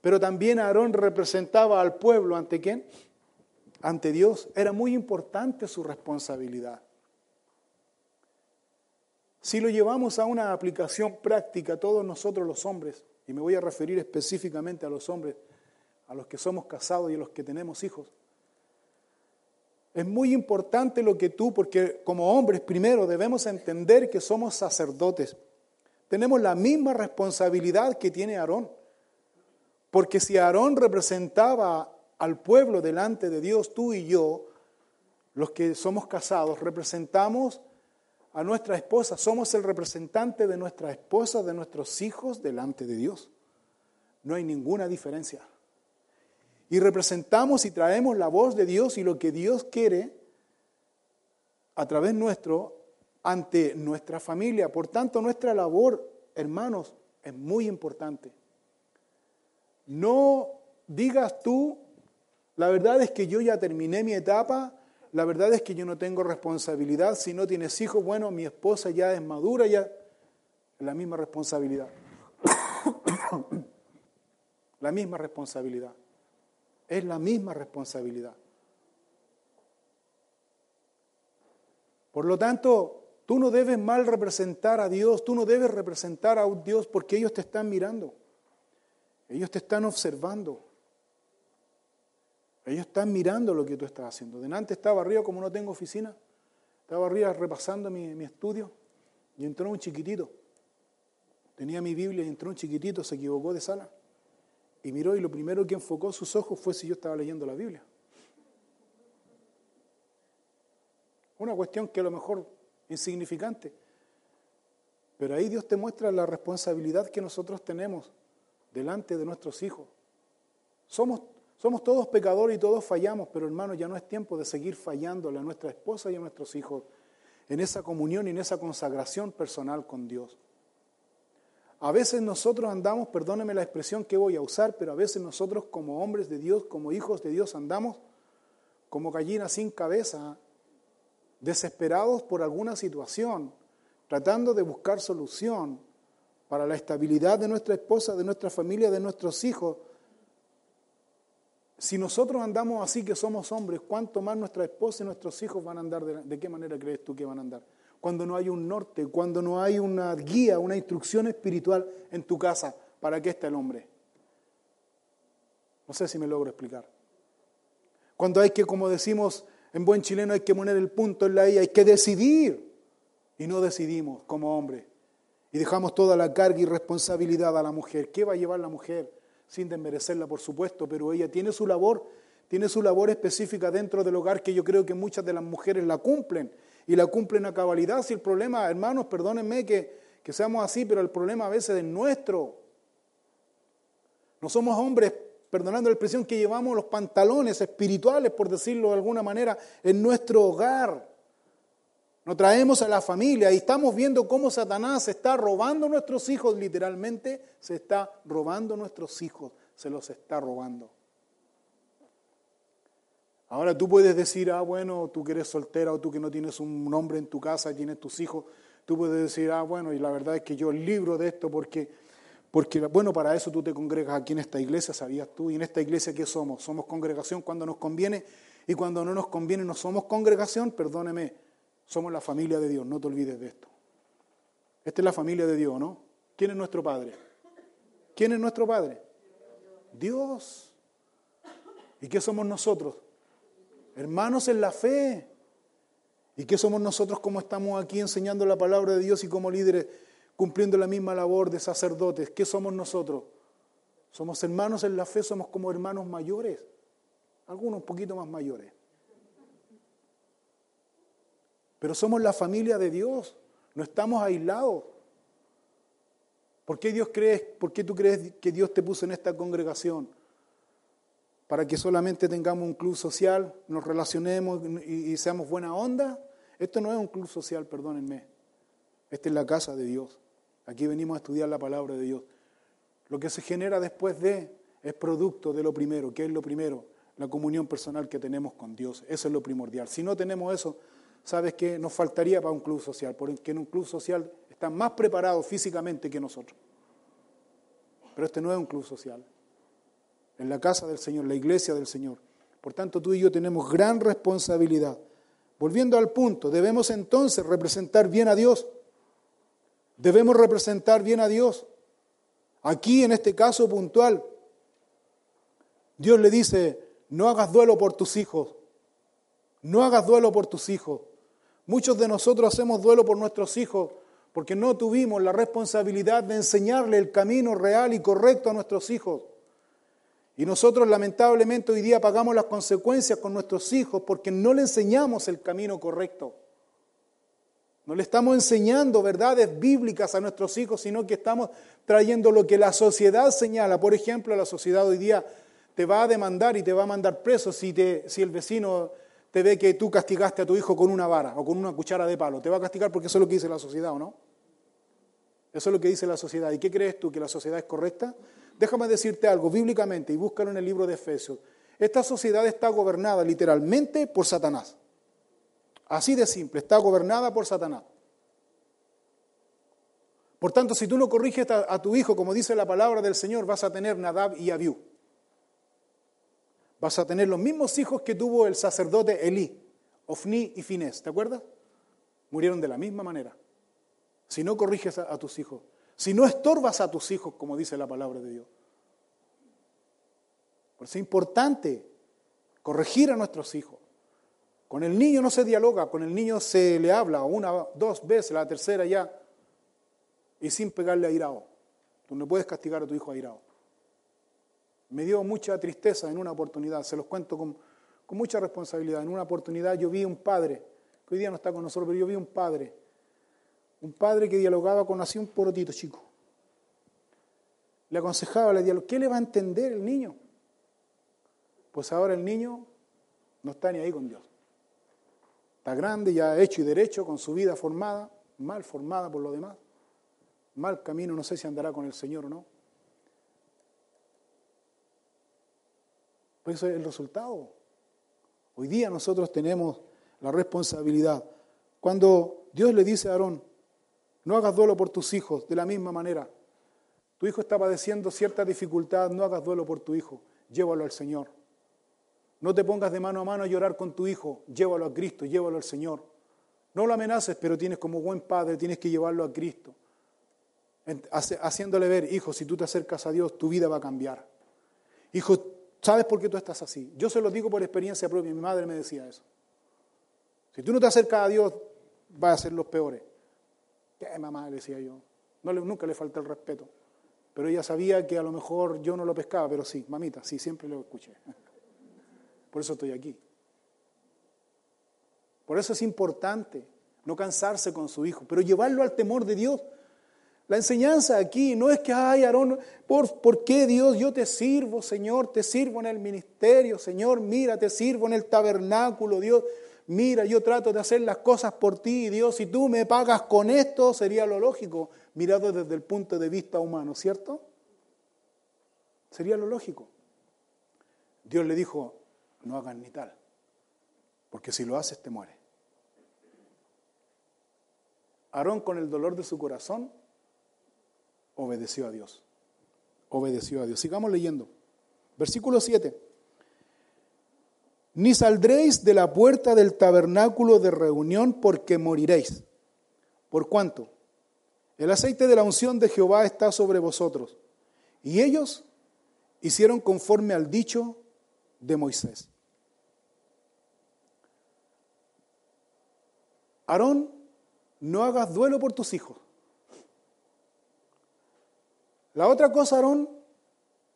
Pero también Aarón representaba al pueblo ante quién? Ante Dios. Era muy importante su responsabilidad. Si lo llevamos a una aplicación práctica, todos nosotros los hombres, y me voy a referir específicamente a los hombres, a los que somos casados y a los que tenemos hijos, es muy importante lo que tú, porque como hombres primero debemos entender que somos sacerdotes. Tenemos la misma responsabilidad que tiene Aarón. Porque si Aarón representaba al pueblo delante de Dios, tú y yo, los que somos casados, representamos a nuestra esposa, somos el representante de nuestra esposa, de nuestros hijos delante de Dios. No hay ninguna diferencia. Y representamos y traemos la voz de Dios y lo que Dios quiere a través nuestro ante nuestra familia. Por tanto, nuestra labor, hermanos, es muy importante. No digas tú, la verdad es que yo ya terminé mi etapa, la verdad es que yo no tengo responsabilidad, si no tienes hijos, bueno, mi esposa ya es madura, ya es la misma responsabilidad. la misma responsabilidad. Es la misma responsabilidad. Por lo tanto, tú no debes mal representar a Dios, tú no debes representar a un Dios porque ellos te están mirando, ellos te están observando, ellos están mirando lo que tú estás haciendo. Delante estaba arriba, como no tengo oficina, estaba arriba repasando mi, mi estudio y entró un chiquitito. Tenía mi Biblia y entró un chiquitito, se equivocó de sala. Y miró y lo primero que enfocó sus ojos fue si yo estaba leyendo la Biblia. Una cuestión que a lo mejor insignificante. Pero ahí Dios te muestra la responsabilidad que nosotros tenemos delante de nuestros hijos. Somos, somos todos pecadores y todos fallamos, pero hermano, ya no es tiempo de seguir fallándole a nuestra esposa y a nuestros hijos en esa comunión y en esa consagración personal con Dios. A veces nosotros andamos, perdóneme la expresión que voy a usar, pero a veces nosotros como hombres de Dios, como hijos de Dios, andamos como gallinas sin cabeza, desesperados por alguna situación, tratando de buscar solución para la estabilidad de nuestra esposa, de nuestra familia, de nuestros hijos. Si nosotros andamos así que somos hombres, ¿cuánto más nuestra esposa y nuestros hijos van a andar? ¿De, qué manera crees tú que van a andar? Cuando no hay un norte, cuando no hay una guía, una instrucción espiritual en tu casa, ¿para qué está el hombre? No sé si me logro explicar. Cuando hay que, como decimos en buen chileno, hay que poner el punto en la I, hay que decidir. Y no decidimos como hombre. Y dejamos toda la carga y responsabilidad a la mujer. ¿Qué va a llevar la mujer? Sin desmerecerla, por supuesto, pero ella tiene su labor, tiene su labor específica dentro del hogar que yo creo que muchas de las mujeres la cumplen y la cumplen a cabalidad. Si el problema, hermanos, perdónenme que, que seamos así, pero el problema a veces es nuestro. No somos hombres, perdonando la expresión, que llevamos los pantalones espirituales, por decirlo de alguna manera, en nuestro hogar. Nos traemos a la familia y estamos viendo cómo Satanás está robando nuestros hijos, literalmente se está robando nuestros hijos, se los está robando. Ahora tú puedes decir, ah, bueno, tú que eres soltera o tú que no tienes un hombre en tu casa y tienes tus hijos, tú puedes decir, ah, bueno, y la verdad es que yo libro de esto porque, porque, bueno, para eso tú te congregas aquí en esta iglesia, ¿sabías tú? Y en esta iglesia, ¿qué somos? Somos congregación cuando nos conviene y cuando no nos conviene no somos congregación, perdóneme, somos la familia de Dios, no te olvides de esto. Esta es la familia de Dios, ¿no? ¿Quién es nuestro Padre? ¿Quién es nuestro Padre? Dios. ¿Y qué somos nosotros? Hermanos en la fe. ¿Y qué somos nosotros como estamos aquí enseñando la palabra de Dios y como líderes cumpliendo la misma labor de sacerdotes? ¿Qué somos nosotros? Somos hermanos en la fe, somos como hermanos mayores, algunos un poquito más mayores. Pero somos la familia de Dios, no estamos aislados. ¿Por qué, Dios crees, ¿Por qué tú crees que Dios te puso en esta congregación? Para que solamente tengamos un club social, nos relacionemos y, seamos buena onda. Esto no es un club social, perdónenme. Esta es la casa de Dios. Aquí venimos a estudiar la palabra de Dios. Lo que se genera después de es producto de lo primero. ¿Qué es lo primero? La comunión personal que tenemos con Dios. Eso es lo primordial. Si no tenemos eso, ¿sabes qué? Nos faltaría para un club social, porque en un club social están más preparados físicamente que nosotros. Pero este no es un club social. En la casa del Señor, la iglesia del Señor. Por tanto, tú y yo tenemos gran responsabilidad. Volviendo al punto, debemos entonces representar bien a Dios. Debemos representar bien a Dios. Aquí, en este caso puntual, Dios le dice, no hagas duelo por tus hijos. No hagas duelo por tus hijos. Muchos de nosotros hacemos duelo por nuestros hijos porque no tuvimos la responsabilidad de enseñarle el camino real y correcto a nuestros hijos. Y nosotros lamentablemente hoy día pagamos las consecuencias con nuestros hijos porque no le enseñamos el camino correcto. No le estamos enseñando verdades bíblicas a nuestros hijos, sino que estamos trayendo lo que la sociedad señala. Por ejemplo, la sociedad hoy día te va a demandar y te va a mandar preso si, si el vecino te ve que tú castigaste a tu hijo con una vara o con una cuchara de palo. Te va a castigar porque eso es lo que dice la sociedad, ¿o no? Eso es lo que dice la sociedad. ¿Y qué crees tú? ¿Que la sociedad es correcta? Déjame decirte algo bíblicamente y búscalo en el libro de Efesios. Esta sociedad está gobernada literalmente por Satanás. Así de simple, está gobernada por Satanás. Por tanto, si tú no corriges a, tu hijo, como dice la palabra del Señor, vas a tener Nadab y Abiú. Vas a tener los mismos hijos que tuvo el sacerdote Elí, Ofni y Finés, ¿te acuerdas? Murieron de la misma manera. Si no corriges a, tus hijos, si no estorbas a tus hijos, como dice la palabra de Dios. Por eso es importante corregir a nuestros hijos. Con el niño no se dialoga, con el niño se le habla una, dos veces, la tercera ya, y sin pegarle a. Tú no puedes castigar a tu hijo a. Me dio mucha tristeza en una oportunidad, se los cuento con, mucha responsabilidad. En una oportunidad yo vi un padre, que hoy día no está con nosotros, pero yo vi un padre, un padre que dialogaba con así un porotito chico. Le aconsejaba, le dialogaba, ¿qué le va a entender el niño? Pues ahora el niño no está ni ahí con Dios. Está grande, ya hecho y derecho, con su vida formada, mal formada por lo demás. Mal camino, no sé si andará con el Señor o no. Pues eso es el resultado. Hoy día nosotros tenemos la responsabilidad. Cuando Dios le dice a Aarón, no hagas duelo por tus hijos, de la misma manera. Tu hijo está padeciendo cierta dificultad, no hagas duelo por tu hijo, llévalo al Señor. No te pongas de mano a mano a llorar con tu hijo, llévalo a Cristo, llévalo al Señor. No lo amenaces, pero tienes como buen padre, tienes que llevarlo a Cristo. Haciéndole ver, hijo, si tú te acercas a Dios, tu vida va a cambiar. Hijo, ¿Sabes por qué tú estás así? Yo se lo digo por experiencia propia. Mi madre me decía eso. Si tú no te acercas a Dios, vas a ser los peores. ¿Qué mamá? Le decía yo. No, nunca le falta el respeto. Pero ella sabía que a lo mejor yo no lo pescaba, pero sí, mamita, sí, siempre lo escuché. Por eso estoy aquí. Por eso es importante no cansarse con su hijo, pero llevarlo al temor de Dios. La enseñanza aquí no es que, ay, Aarón, ¿por, ¿por qué Dios? Yo te sirvo, Señor, te sirvo en el ministerio, Señor, mira, te sirvo en el tabernáculo, Dios, mira, yo trato de hacer las cosas por ti, Dios, si tú me pagas con esto, sería lo lógico, mirado desde el punto de vista humano, ¿cierto? Sería lo lógico. Dios le dijo, no hagas ni tal, porque si lo haces te muere. Aarón con el dolor de su corazón obedeció a Dios. Obedeció a Dios. Sigamos leyendo. Versículo 7. Ni saldréis de la puerta del tabernáculo de reunión porque moriréis. ¿Por cuánto? El aceite de la unción de Jehová está sobre vosotros. Y ellos hicieron conforme al dicho de Moisés. Aarón, no hagas duelo por tus hijos. La otra cosa, Aarón,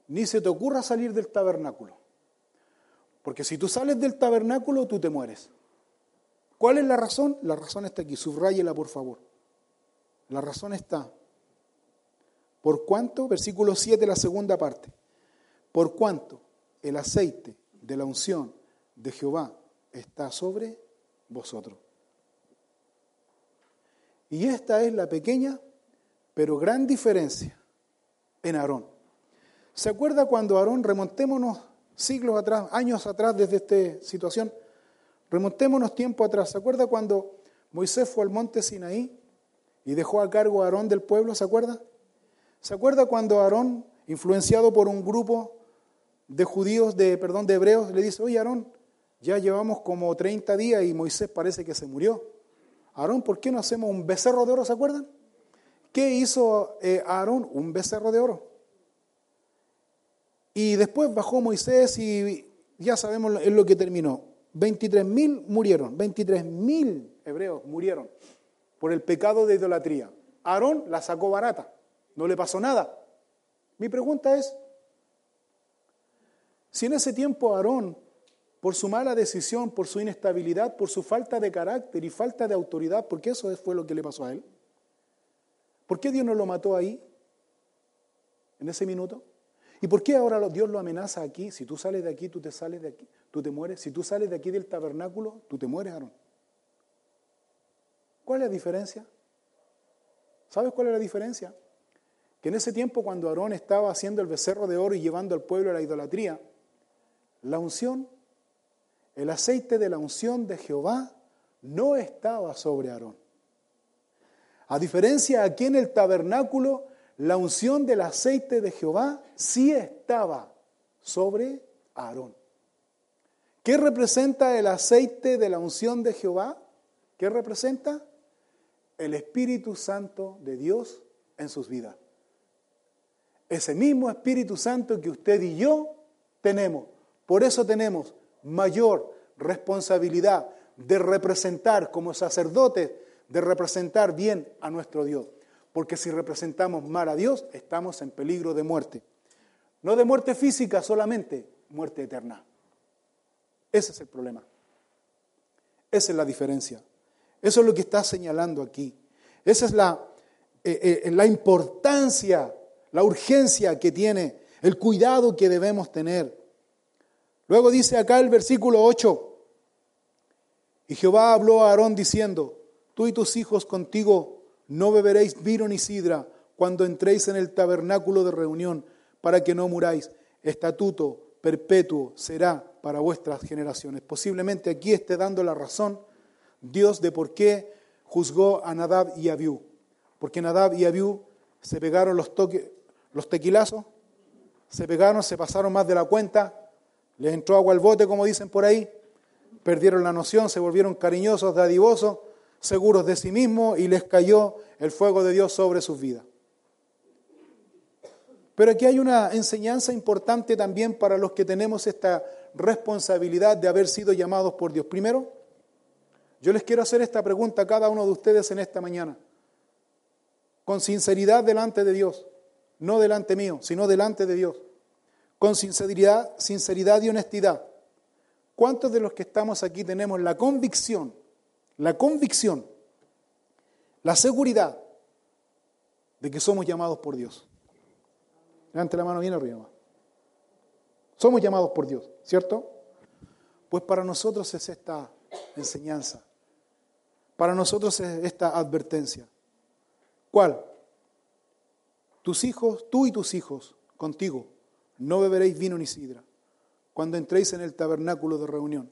ni se te ocurra salir del tabernáculo. Porque si tú sales del tabernáculo, tú te mueres. ¿Cuál es la razón? La razón está aquí. Subrayela, por favor. La razón está. ¿Por cuánto? Versículo 7, la segunda parte. Por cuánto el aceite de la unción de Jehová está sobre vosotros. Y esta es la pequeña pero gran diferencia en Aarón. ¿Se acuerda cuando Aarón, remontémonos siglos atrás, años atrás desde esta situación, remontémonos tiempo atrás, ¿se acuerda cuando Moisés fue al monte Sinaí y dejó a cargo a Aarón del pueblo, ¿se acuerda? ¿Se acuerda cuando Aarón, influenciado por un grupo de judíos, de, perdón, de hebreos, le dice, oye Aarón, ya llevamos como 30 días y Moisés parece que se murió. Aarón, ¿por qué no hacemos un becerro de oro? ¿Se acuerdan? ¿Qué hizo eh, Aarón? Un becerro de oro. Y después bajó Moisés y ya sabemos en lo que terminó. 23.000 murieron, 23.000 hebreos murieron por el pecado de idolatría. Aarón la sacó barata, no le pasó nada. Mi pregunta es, si en ese tiempo Aarón por su mala decisión, por su inestabilidad, por su falta de carácter y falta de autoridad, porque eso fue lo que le pasó a él. ¿Por qué Dios no lo mató ahí, en ese minuto? ¿Y por qué ahora Dios lo amenaza aquí? Si tú sales de aquí, tú te sales de aquí, tú te mueres. Si tú sales de aquí del tabernáculo, tú te mueres, Aarón. ¿Cuál es la diferencia? ¿Sabes cuál es la diferencia? Que en ese tiempo cuando Aarón estaba haciendo el becerro de oro y llevando al pueblo a la idolatría, la unción el aceite de la unción de Jehová no estaba sobre Aarón. A diferencia aquí en el tabernáculo, la unción del aceite de Jehová sí estaba sobre Aarón. ¿Qué representa el aceite de la unción de Jehová? ¿Qué representa? El Espíritu Santo de Dios en sus vidas. Ese mismo Espíritu Santo que usted y yo tenemos. Por eso tenemos mayor responsabilidad de representar como sacerdotes, de representar bien a nuestro Dios. Porque si representamos mal a Dios, estamos en peligro de muerte. No de muerte física solamente, muerte eterna. Ese es el problema. Esa es la diferencia. Eso es lo que está señalando aquí. Esa es la, eh, eh, la importancia, la urgencia que tiene, el cuidado que debemos tener Luego dice acá el versículo 8, y Jehová habló a Aarón diciendo, tú y tus hijos contigo no beberéis vino ni sidra cuando entréis en el tabernáculo de reunión, para que no muráis. Estatuto perpetuo será para vuestras generaciones. Posiblemente aquí esté dando la razón Dios de por qué juzgó a Nadab y Abiú. Porque Nadab y Abiú se pegaron los, tequilazos, se pegaron, se pasaron más de la cuenta, les entró agua al bote, como dicen por ahí, perdieron la noción, se volvieron cariñosos, dadivosos, seguros de sí mismos y les cayó el fuego de Dios sobre sus vidas. Pero aquí hay una enseñanza importante también para los que tenemos esta responsabilidad de haber sido llamados por Dios. Primero, yo les quiero hacer esta pregunta a cada uno de ustedes en esta mañana, con sinceridad delante de Dios, no delante mío, sino delante de Dios con sinceridad, sinceridad y honestidad. ¿Cuántos de los que estamos aquí tenemos la convicción, la convicción, la seguridad de que somos llamados por Dios? Levante la mano bien arriba. Somos llamados por Dios, ¿cierto? Pues para nosotros es esta enseñanza, para nosotros es esta advertencia. ¿Cuál? Tus hijos, tú y tus hijos, contigo, no beberéis vino ni sidra cuando entréis en el tabernáculo de reunión,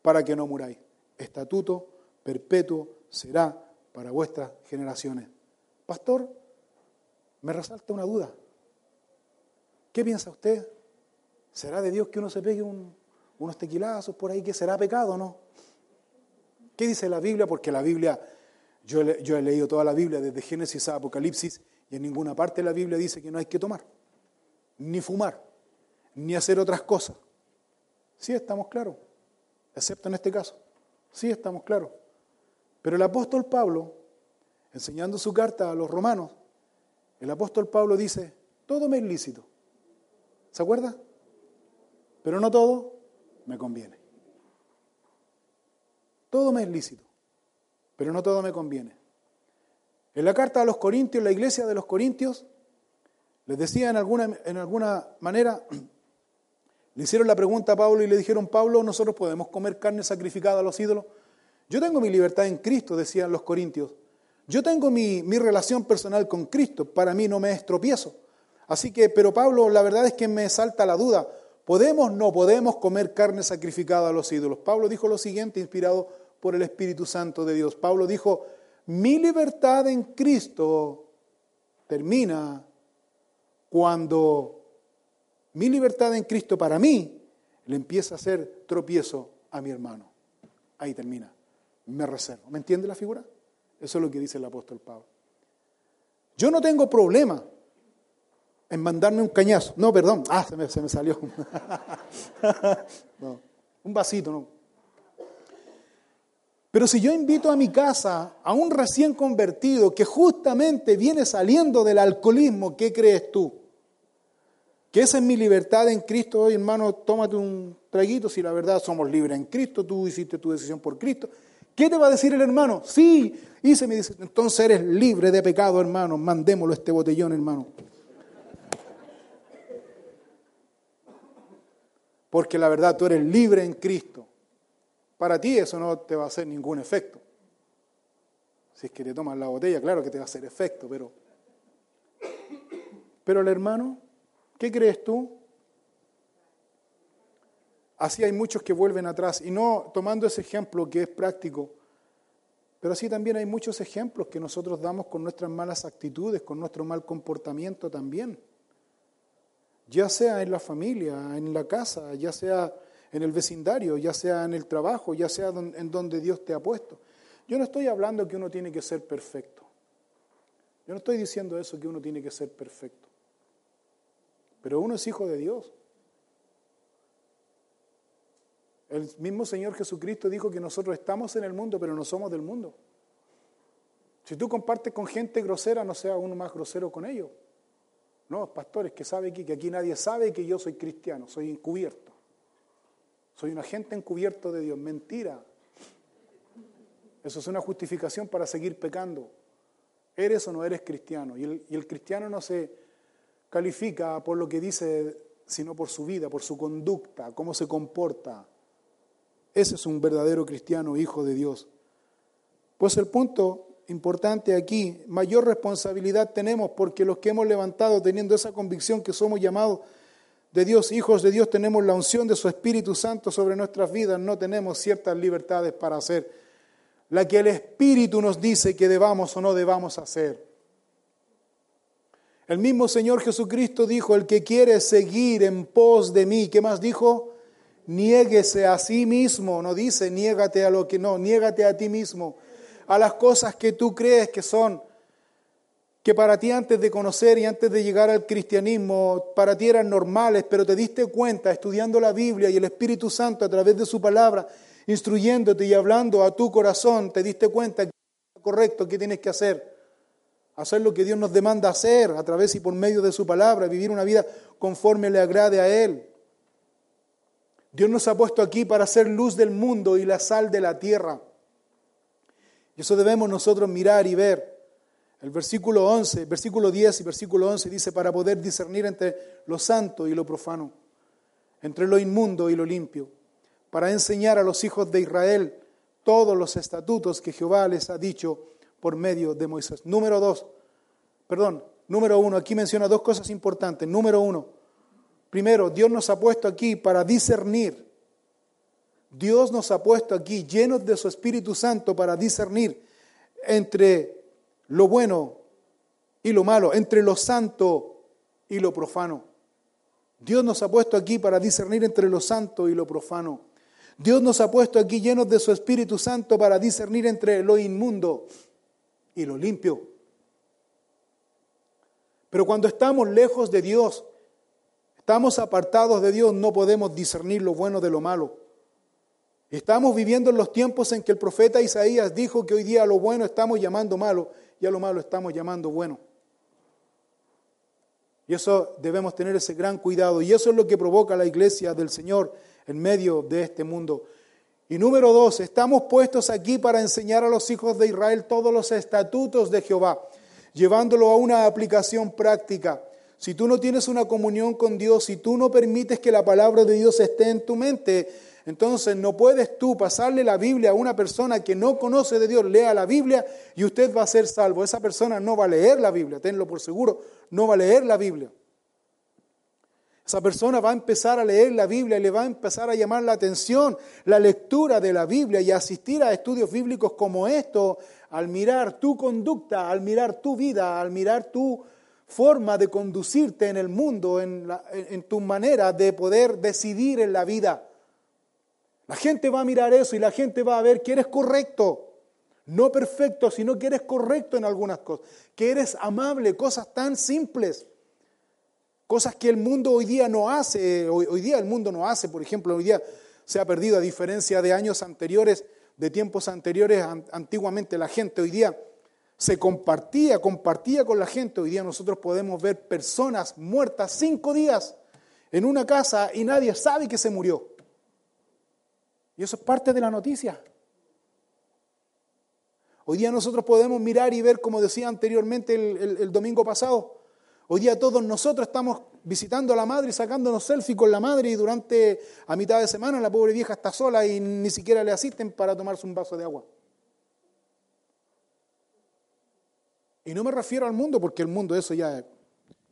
para que no muráis. Estatuto perpetuo será para vuestras generaciones. Pastor, me resalta una duda. ¿Qué piensa usted? ¿Será de Dios que uno se pegue unos tequilazos por ahí que será pecado o no? ¿Qué dice la Biblia? Porque la Biblia, yo, yo he leído toda la Biblia desde Génesis a Apocalipsis y en ninguna parte de la Biblia dice que no hay que tomar ni fumar, ni hacer otras cosas. Sí estamos claros, excepto en este caso. Sí estamos claros. Pero el apóstol Pablo, enseñando su carta a los romanos, el apóstol Pablo dice, todo me es lícito. ¿Se acuerda? Pero no todo me conviene. Todo me es lícito, pero no todo me conviene. En la carta a los Corintios, la iglesia de los Corintios, les decía en alguna, en alguna manera, le hicieron la pregunta a Pablo y le dijeron, Pablo, nosotros podemos comer carne sacrificada a los ídolos. Yo tengo mi libertad en Cristo, decían los corintios. Yo tengo mi, relación personal con Cristo, para mí no me es tropiezo. Así que, pero Pablo, la verdad es que me salta la duda. ¿Podemos no podemos comer carne sacrificada a los ídolos? Pablo dijo lo siguiente, inspirado por el Espíritu Santo de Dios. Pablo dijo, mi libertad en Cristo termina cuando mi libertad en Cristo para mí le empieza a hacer tropiezo a mi hermano. Ahí termina. Me reservo. ¿Me entiende la figura? Eso es lo que dice el apóstol Pablo. Yo no tengo problema en mandarme un cañazo. No, perdón. Ah, se me, salió. un vasito, no. Pero si yo invito a mi casa a un recién convertido que justamente viene saliendo del alcoholismo, ¿qué crees tú? Que esa es mi libertad en Cristo. Hoy, hermano, tómate un traguito si la verdad somos libres en Cristo, tú hiciste tu decisión por Cristo. ¿Qué te va a decir el hermano? Sí, hice me dice, entonces eres libre de pecado, hermano, mandémoslo este botellón, hermano. Porque la verdad tú eres libre en Cristo. Para ti eso no te va a hacer ningún efecto. Si es que te tomas la botella, claro que te va a hacer efecto, pero... Pero el hermano, ¿qué crees tú? Así hay muchos que vuelven atrás. Y no tomando ese ejemplo que es práctico, pero así también hay muchos ejemplos que nosotros damos con nuestras malas actitudes, con nuestro mal comportamiento también. Ya sea en la familia, en la casa, ya sea en el vecindario, ya sea en el trabajo, ya sea en donde Dios te ha puesto. Yo no estoy hablando que uno tiene que ser perfecto. Yo no estoy diciendo eso, que uno tiene que ser perfecto. Pero uno es hijo de Dios. El mismo Señor Jesucristo dijo que nosotros estamos en el mundo, pero no somos del mundo. Si tú compartes con gente grosera, no sea uno más grosero con ellos. No, pastores, que sabe que, que aquí nadie sabe que yo soy cristiano, soy encubierto. Soy un agente encubierto de Dios. Mentira. Eso es una justificación para seguir pecando. ¿Eres o no eres cristiano? Y el, y el cristiano no se califica por lo que dice, sino por su vida, por su conducta, cómo se comporta. Ese es un verdadero cristiano, hijo de Dios. Pues el punto importante aquí, mayor responsabilidad tenemos porque los que hemos levantado teniendo esa convicción que somos llamados de Dios, hijos de Dios, tenemos la unción de su Espíritu Santo sobre nuestras vidas, no tenemos ciertas libertades para hacer la que el Espíritu nos dice que debamos o no debamos hacer. El mismo Señor Jesucristo dijo, el que quiere seguir en pos de mí, ¿qué más dijo? Niéguese a sí mismo, no dice niégate a lo que no, niégate a ti mismo, a las cosas que tú crees que son que para ti antes de conocer y antes de llegar al cristianismo, para ti eran normales, pero te diste cuenta estudiando la Biblia y el Espíritu Santo a través de su palabra, instruyéndote y hablando a tu corazón, te diste cuenta que es correcto, que tienes que hacer. Hacer lo que Dios nos demanda hacer a través y por medio de su palabra, vivir una vida conforme le agrade a Él. Dios nos ha puesto aquí para ser luz del mundo y la sal de la tierra. Y eso debemos nosotros mirar y ver. El versículo 11, versículo 10 y versículo 11 dice, para poder discernir entre lo santo y lo profano, entre lo inmundo y lo limpio, para enseñar a los hijos de Israel todos los estatutos que Jehová les ha dicho por medio de Moisés. Número dos, perdón, número uno, aquí menciona dos cosas importantes. Número uno, primero, Dios nos ha puesto aquí para discernir. Dios nos ha puesto aquí llenos de su Espíritu Santo para discernir entre lo bueno y lo malo, entre lo santo y lo profano. Dios nos ha puesto aquí para discernir entre lo santo y lo profano. Dios nos ha puesto aquí llenos de su Espíritu Santo para discernir entre lo inmundo y lo limpio. Pero cuando estamos lejos de Dios, estamos apartados de Dios, no podemos discernir lo bueno de lo malo. Estamos viviendo en los tiempos en que el profeta Isaías dijo que hoy día lo bueno estamos llamando malo y a lo malo estamos llamando bueno. Y eso debemos tener ese gran cuidado. Y eso es lo que provoca la iglesia del Señor en medio de este mundo. Y número dos, estamos puestos aquí para enseñar a los hijos de Israel todos los estatutos de Jehová, llevándolo a una aplicación práctica. Si tú no tienes una comunión con Dios, si tú no permites que la palabra de Dios esté en tu mente, entonces no puedes tú pasarle la Biblia a una persona que no conoce de Dios, lea la Biblia y usted va a ser salvo. Esa persona no va a leer la Biblia, tenlo por seguro, no va a leer la Biblia. Esa persona va a empezar a leer la Biblia y le va a empezar a llamar la atención la lectura de la Biblia y asistir a estudios bíblicos como esto, al mirar tu conducta, al mirar tu vida, al mirar tu forma de conducirte en el mundo, en, en tu manera de poder decidir en la vida. La gente va a mirar eso y la gente va a ver que eres correcto, no perfecto, sino que eres correcto en algunas cosas, que eres amable, cosas tan simples. Cosas que el mundo hoy día no hace, hoy, día el mundo no hace, por ejemplo, hoy día se ha perdido a diferencia de años anteriores, de tiempos anteriores, antiguamente la gente hoy día se compartía, compartía con la gente, hoy día nosotros podemos ver personas muertas cinco días en una casa y nadie sabe que se murió. Y eso es parte de la noticia. Hoy día nosotros podemos mirar y ver, como decía anteriormente el domingo pasado, Hoy día todos nosotros estamos visitando a la madre y sacándonos selfie con la madre y durante a mitad de semana la pobre vieja está sola y ni siquiera le asisten para tomarse un vaso de agua. Y no me refiero al mundo porque el mundo eso ya es.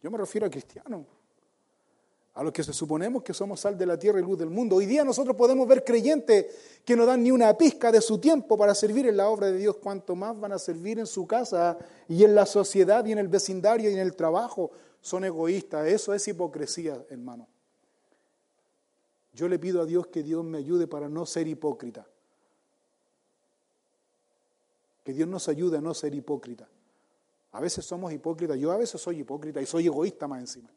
Yo me refiero a cristianos a los que se suponemos que somos sal de la tierra y luz del mundo. Hoy día nosotros podemos ver creyentes que no dan ni una pizca de su tiempo para servir en la obra de Dios, cuanto más van a servir en su casa y en la sociedad y en el vecindario y en el trabajo. Son egoístas, eso es hipocresía, hermano. Yo le pido a Dios que Dios me ayude para no ser hipócrita. Que Dios nos ayude a no ser hipócrita. A veces somos hipócritas, yo a veces soy hipócrita y soy egoísta más encima.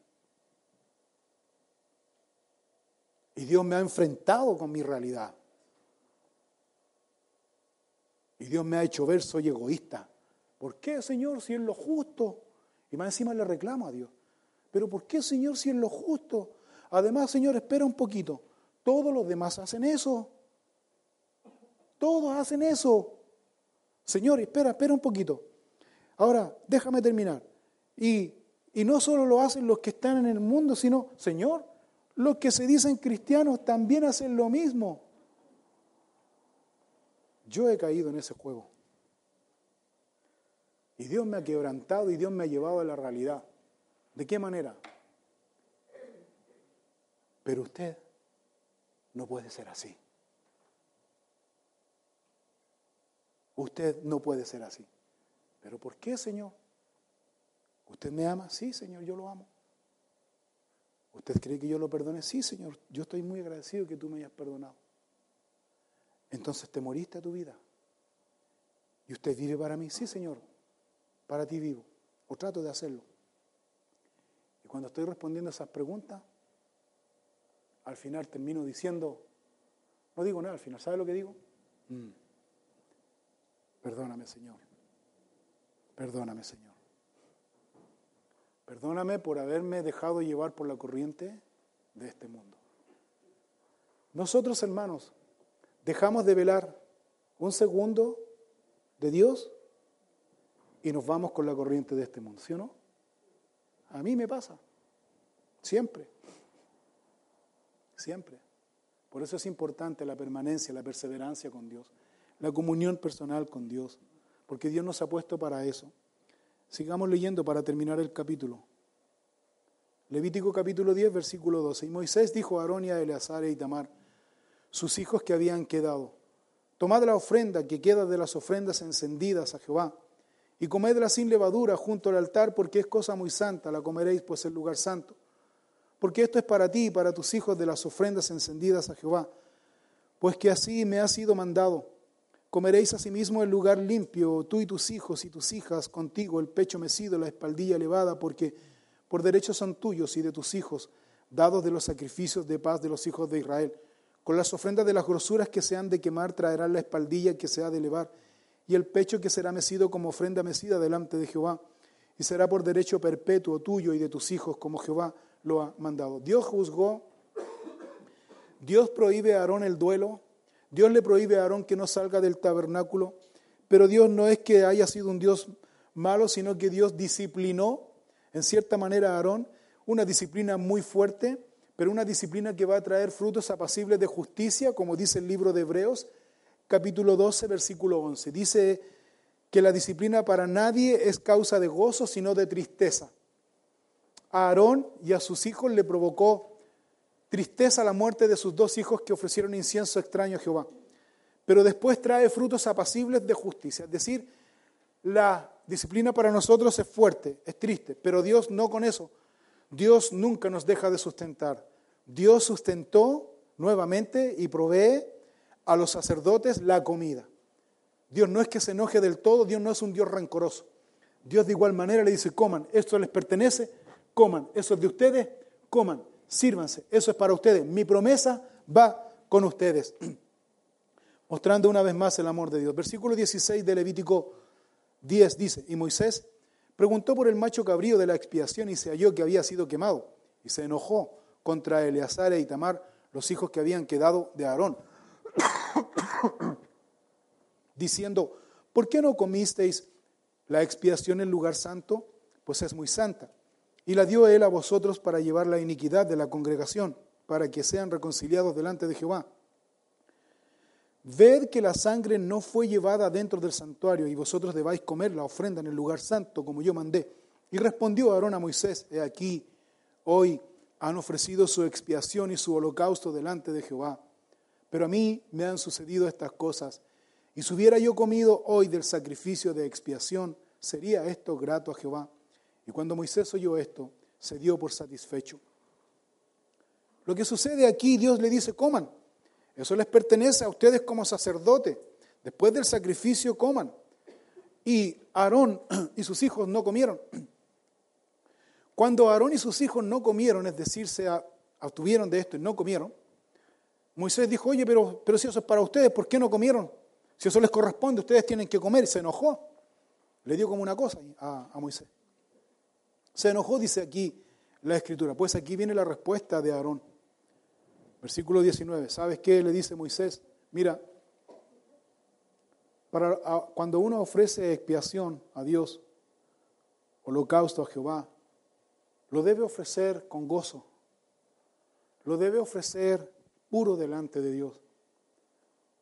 Y Dios me ha enfrentado con mi realidad. Y Dios me ha hecho ver, soy egoísta. ¿Por qué, Señor, si es lo justo? Y más encima le reclamo a Dios. Pero ¿por qué, Señor, si es lo justo? Además, Señor, espera un poquito. Todos los demás hacen eso. Todos hacen eso. Señor, espera, espera un poquito. Ahora, déjame terminar. Y, y no solo lo hacen los que están en el mundo, sino, Señor, los que se dicen cristianos también hacen lo mismo. Yo he caído en ese juego. Y Dios me ha quebrantado y Dios me ha llevado a la realidad. ¿De qué manera? Pero usted no puede ser así. Usted no puede ser así. ¿Pero por qué, Señor? ¿Usted me ama? Sí, Señor, yo lo amo. ¿Usted cree que yo lo perdone? Sí, Señor, yo estoy muy agradecido que tú me hayas perdonado. Entonces te moriste a tu vida. ¿Y usted vive para mí? Sí, Señor, para ti vivo. O trato de hacerlo. Y cuando estoy respondiendo esas preguntas, al final termino diciendo, no digo nada al final, ¿sabe lo que digo? Mm. Perdóname, Señor. Perdóname, Señor. Perdóname por haberme dejado llevar por la corriente de este mundo. Nosotros, hermanos, dejamos de velar un segundo de Dios y nos vamos con la corriente de este mundo, ¿sí o no? A mí me pasa, siempre, siempre. Por eso es importante la permanencia, la perseverancia con Dios, la comunión personal con Dios, porque Dios nos ha puesto para eso. Sigamos leyendo para terminar el capítulo. Levítico capítulo 10, versículo 12. Y Moisés dijo a Aarón y a Eleazar y Tamar, sus hijos que habían quedado, tomad la ofrenda que queda de las ofrendas encendidas a Jehová, y comedla sin levadura junto al altar, porque es cosa muy santa, la comeréis pues en lugar santo. Porque esto es para ti y para tus hijos de las ofrendas encendidas a Jehová, pues que así me ha sido mandado Comeréis asimismo el lugar limpio, tú y tus hijos y tus hijas contigo, el pecho mecido, la espaldilla elevada, porque por derecho son tuyos y de tus hijos, dados de los sacrificios de paz de los hijos de Israel. Con las ofrendas de las grosuras que se han de quemar traerán la espaldilla que se ha de elevar, y el pecho que será mecido como ofrenda mecida delante de Jehová, y será por derecho perpetuo tuyo y de tus hijos, como Jehová lo ha mandado. Dios juzgó, Dios prohíbe a Aarón el duelo, Dios le prohíbe a Aarón que no salga del tabernáculo, pero Dios no es que haya sido un Dios malo, sino que Dios disciplinó en cierta manera a Aarón, una disciplina muy fuerte, pero una disciplina que va a traer frutos apacibles de justicia, como dice el libro de Hebreos, capítulo 12, versículo 11. Dice que la disciplina para nadie es causa de gozo, sino de tristeza. a Aarón y a sus hijos le provocó tristeza la muerte de sus dos hijos que ofrecieron incienso extraño a Jehová. Pero después trae frutos apacibles de justicia. Es decir, la disciplina para nosotros es fuerte, es triste, pero Dios no con eso. Dios nunca nos deja de sustentar. Dios sustentó nuevamente y provee a los sacerdotes la comida. Dios no es que se enoje del todo, Dios no es un Dios rencoroso. Dios de igual manera le dice, coman, esto les pertenece, coman, eso es de ustedes, coman, sírvanse, eso es para ustedes. Mi promesa va con ustedes. Mostrando una vez más el amor de Dios. Versículo 16 de Levítico 10 dice, y Moisés preguntó por el macho cabrío de la expiación y se halló que había sido quemado, y se enojó contra Eleazar e Itamar, los hijos que habían quedado de Aarón, diciendo, ¿por qué no comisteis la expiación en lugar santo? Pues es muy santa. Y la dio él a vosotros para llevar la iniquidad de la congregación, para que sean reconciliados delante de Jehová. Ved que la sangre no fue llevada dentro del santuario, y vosotros debáis comer la ofrenda en el lugar santo, como yo mandé. Y respondió Aarón a Moisés, he aquí, hoy han ofrecido su expiación y su holocausto delante de Jehová. Pero a mí me han sucedido estas cosas, y si hubiera yo comido hoy del sacrificio de expiación, ¿sería esto grato a Jehová? Y cuando Moisés oyó esto, se dio por satisfecho. Lo que sucede aquí, Dios le dice, coman. Eso les pertenece a ustedes como sacerdote. Después del sacrificio, coman. Y Aarón y sus hijos no comieron. Cuando Aarón y sus hijos no comieron, es decir, se obtuvieron de esto y no comieron, Moisés dijo, oye, pero, si eso es para ustedes, ¿por qué no comieron? Si eso les corresponde, ustedes tienen que comer. Y se enojó. Le dio como una cosa a Moisés. Se enojó, dice aquí la escritura. Pues aquí viene la respuesta de Aarón. Versículo 19. ¿Sabes qué le dice Moisés? Mira, cuando uno ofrece expiación a Dios, holocausto a Jehová, lo debe ofrecer con gozo. Lo debe ofrecer puro delante de Dios.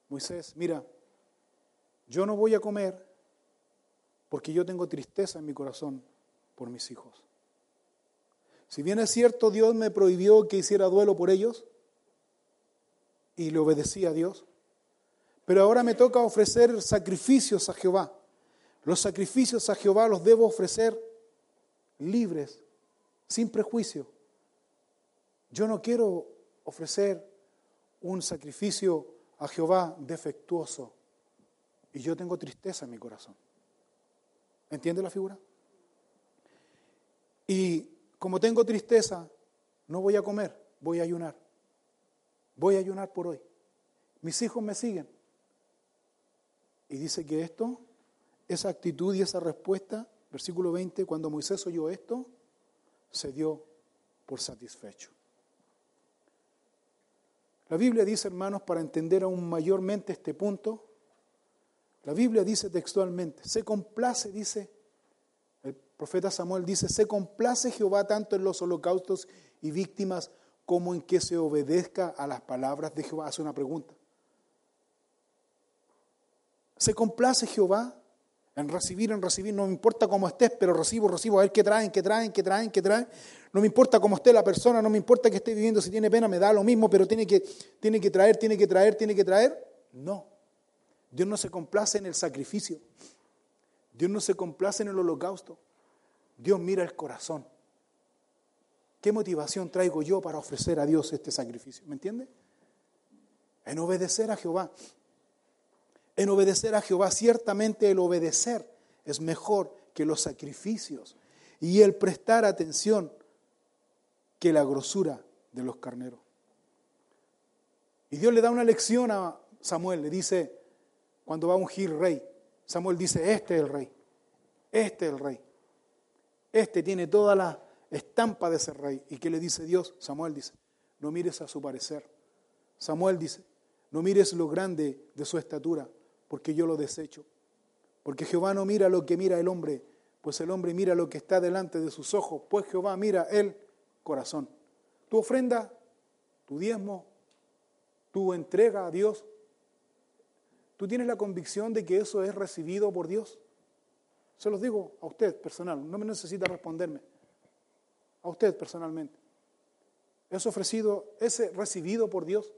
Moisés, mira, yo no voy a comer porque yo tengo tristeza en mi corazón por mis hijos. Si bien es cierto, Dios me prohibió que hiciera duelo por ellos y le obedecí a Dios, pero ahora me toca ofrecer sacrificios a Jehová. Los sacrificios a Jehová los debo ofrecer libres, sin prejuicio. Yo no quiero ofrecer un sacrificio a Jehová defectuoso y yo tengo tristeza en mi corazón. ¿Entiende la figura? Y como tengo tristeza, no voy a comer, voy a ayunar. Voy a ayunar por hoy. Mis hijos me siguen. Y dice que esto, esa actitud y esa respuesta, versículo 20, cuando Moisés oyó esto, se dio por satisfecho. La Biblia dice, hermanos, para entender aún mayormente este punto, la Biblia dice textualmente, se complace, dice, profeta Samuel dice, se complace Jehová tanto en los holocaustos y víctimas como en que se obedezca a las palabras de Jehová. Hace una pregunta. ¿Se complace Jehová en recibir, en recibir? No me importa cómo estés, pero recibo, recibo, a ver qué traen, qué traen, qué traen, qué traen. No me importa cómo esté la persona, no me importa que esté viviendo, si tiene pena, me da lo mismo, pero tiene que, tiene que traer, tiene que traer, tiene que traer. No. Dios no se complace en el sacrificio. Dios no se complace en el holocausto. Dios mira el corazón. ¿Qué motivación traigo yo para ofrecer a Dios este sacrificio? ¿Me entiende? En obedecer a Jehová. En obedecer a Jehová, ciertamente el obedecer es mejor que los sacrificios y el prestar atención que la grosura de los carneros. Y Dios le da una lección a Samuel, le dice, cuando va a ungir rey. Samuel dice, este es el rey, este es el rey. Este tiene toda la estampa de ser rey. ¿Y qué le dice Dios? Samuel dice, no mires a su parecer. Samuel dice, no mires lo grande de su estatura, porque yo lo desecho. Porque Jehová no mira lo que mira el hombre, pues el hombre mira lo que está delante de sus ojos, pues Jehová mira el corazón. Tu ofrenda, tu diezmo, tu entrega a Dios ¿Tú tienes la convicción de que eso es recibido por Dios? Se los digo a usted personal, no me necesita responderme. a usted personalmente. ¿Es ofrecido, es recibido por Dios?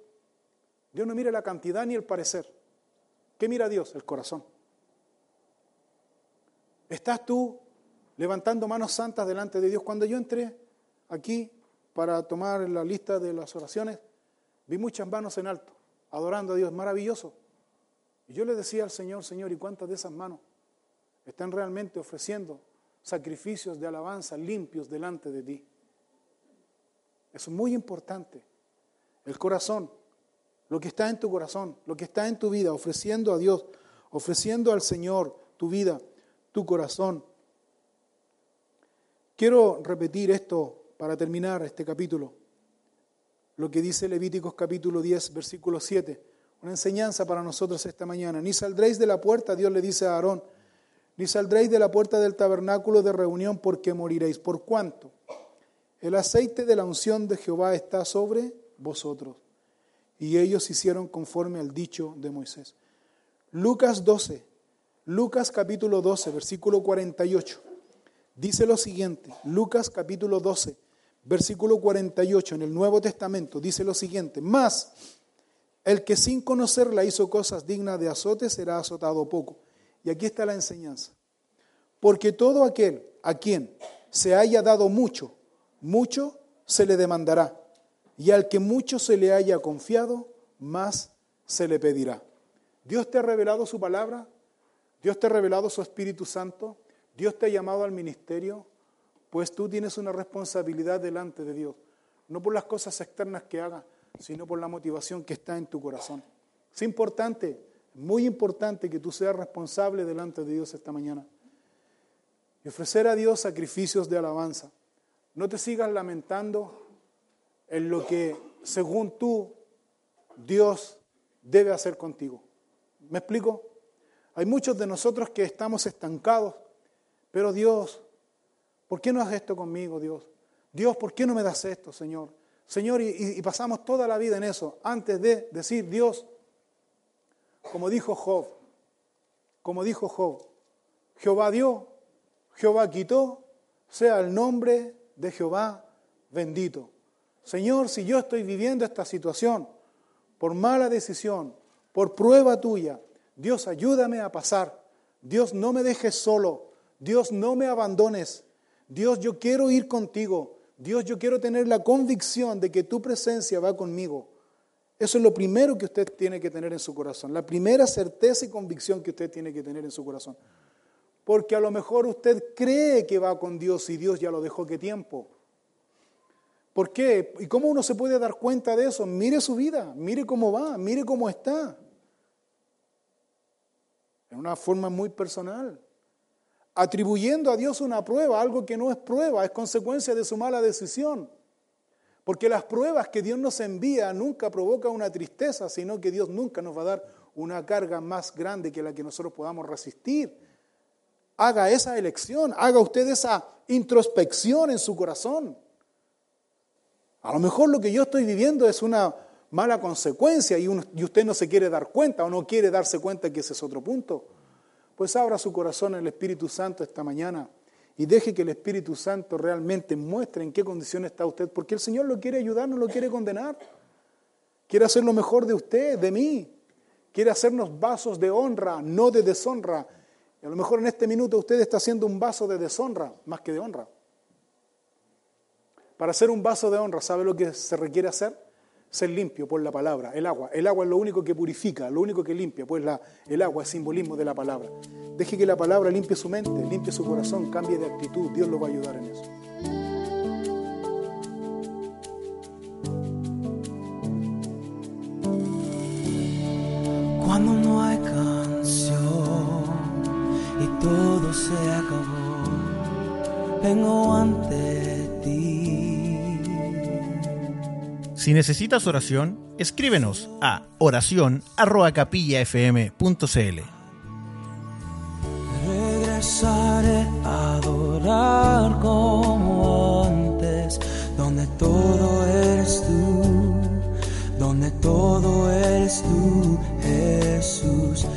Dios no mira la cantidad ni el parecer. ¿Qué mira Dios? El corazón. ¿Estás tú levantando manos santas delante de Dios? Cuando yo entré aquí para tomar la lista de las oraciones, vi muchas manos en alto, adorando a Dios, maravilloso. Y yo le decía al Señor, Señor, ¿y cuántas de esas manos están realmente ofreciendo sacrificios de alabanza limpios delante de ti? Es muy importante. El corazón, lo que está en tu corazón, lo que está en tu vida, ofreciendo a Dios, ofreciendo al Señor tu vida, tu corazón. Quiero repetir esto para terminar este capítulo. Lo que dice Levíticos capítulo 10, versículo 7. Una enseñanza para nosotros esta mañana. Ni saldréis de la puerta, Dios le dice a Aarón, ni saldréis de la puerta del tabernáculo de reunión porque moriréis. ¿Por cuánto? El aceite de la unción de Jehová está sobre vosotros. Y ellos hicieron conforme al dicho de Moisés. Lucas 12, Lucas capítulo 12, versículo 48. Dice lo siguiente, Lucas capítulo 12, versículo 48 en el Nuevo Testamento, dice lo siguiente, más el que sin conocerla hizo cosas dignas de azote será azotado poco. Y aquí está la enseñanza. Porque todo aquel a quien se haya dado mucho, mucho se le demandará. Y al que mucho se le haya confiado, más se le pedirá. Dios te ha revelado su palabra, Dios te ha revelado su Espíritu Santo, Dios te ha llamado al ministerio, pues tú tienes una responsabilidad delante de Dios, no por las cosas externas que hagas, sino por la motivación que está en tu corazón. Es importante, muy importante que tú seas responsable delante de Dios esta mañana y ofrecer a Dios sacrificios de alabanza. No te sigas lamentando en lo que, según tú, Dios debe hacer contigo. ¿Me explico? Hay muchos de nosotros que estamos estancados, pero Dios, ¿por qué no haces esto conmigo, Dios? Dios, ¿por qué no me das esto, Señor? Señor, y, y pasamos toda la vida en eso, antes de decir, Dios, como dijo Job, como dijo Job, Jehová dio, Jehová quitó, sea el nombre de Jehová bendito. Señor, si yo estoy viviendo esta situación por mala decisión, por prueba tuya, Dios ayúdame a pasar. Dios no me dejes solo. Dios no me abandones. Dios yo quiero ir contigo. Dios yo quiero tener la convicción de que tu presencia va conmigo. Eso es lo primero que usted tiene que tener en su corazón. La primera certeza y convicción que usted tiene que tener en su corazón. Porque a lo mejor usted cree que va con Dios y Dios ya lo dejó qué tiempo. ¿Por qué? ¿Y cómo uno se puede dar cuenta de eso? Mire su vida, mire cómo va, mire cómo está. En una forma muy personal. Atribuyendo a Dios una prueba, algo que no es prueba, es consecuencia de su mala decisión. Porque las pruebas que Dios nos envía nunca provocan una tristeza, sino que Dios nunca nos va a dar una carga más grande que la que nosotros podamos resistir haga esa elección, haga usted esa introspección en su corazón. A lo mejor lo que yo estoy viviendo es una mala consecuencia y, usted no se quiere dar cuenta o no quiere darse cuenta que ese es otro punto. Pues abra su corazón al Espíritu Santo esta mañana y deje que el Espíritu Santo realmente muestre en qué condición está usted, porque el Señor lo quiere ayudar, no lo quiere condenar. Quiere hacer lo mejor de usted, de mí. Quiere hacernos vasos de honra, no de deshonra a lo mejor en este minuto usted está haciendo un vaso de deshonra más que de honra. Para hacer un vaso de honra, ¿sabe lo que se requiere hacer? Ser limpio por la palabra, el agua. El agua es lo único que purifica, lo único que limpia, pues el agua es simbolismo de la palabra. Deje que la palabra limpie su mente, limpie su corazón, cambie de actitud. Dios lo va a ayudar en eso.
Cuando no hay todo se acabó, vengo ante
Si necesitas oración, escríbenos a oración@capillafm.cl.
Regresaré a adorar como antes, donde todo eres tú, donde todo eres tú, Jesús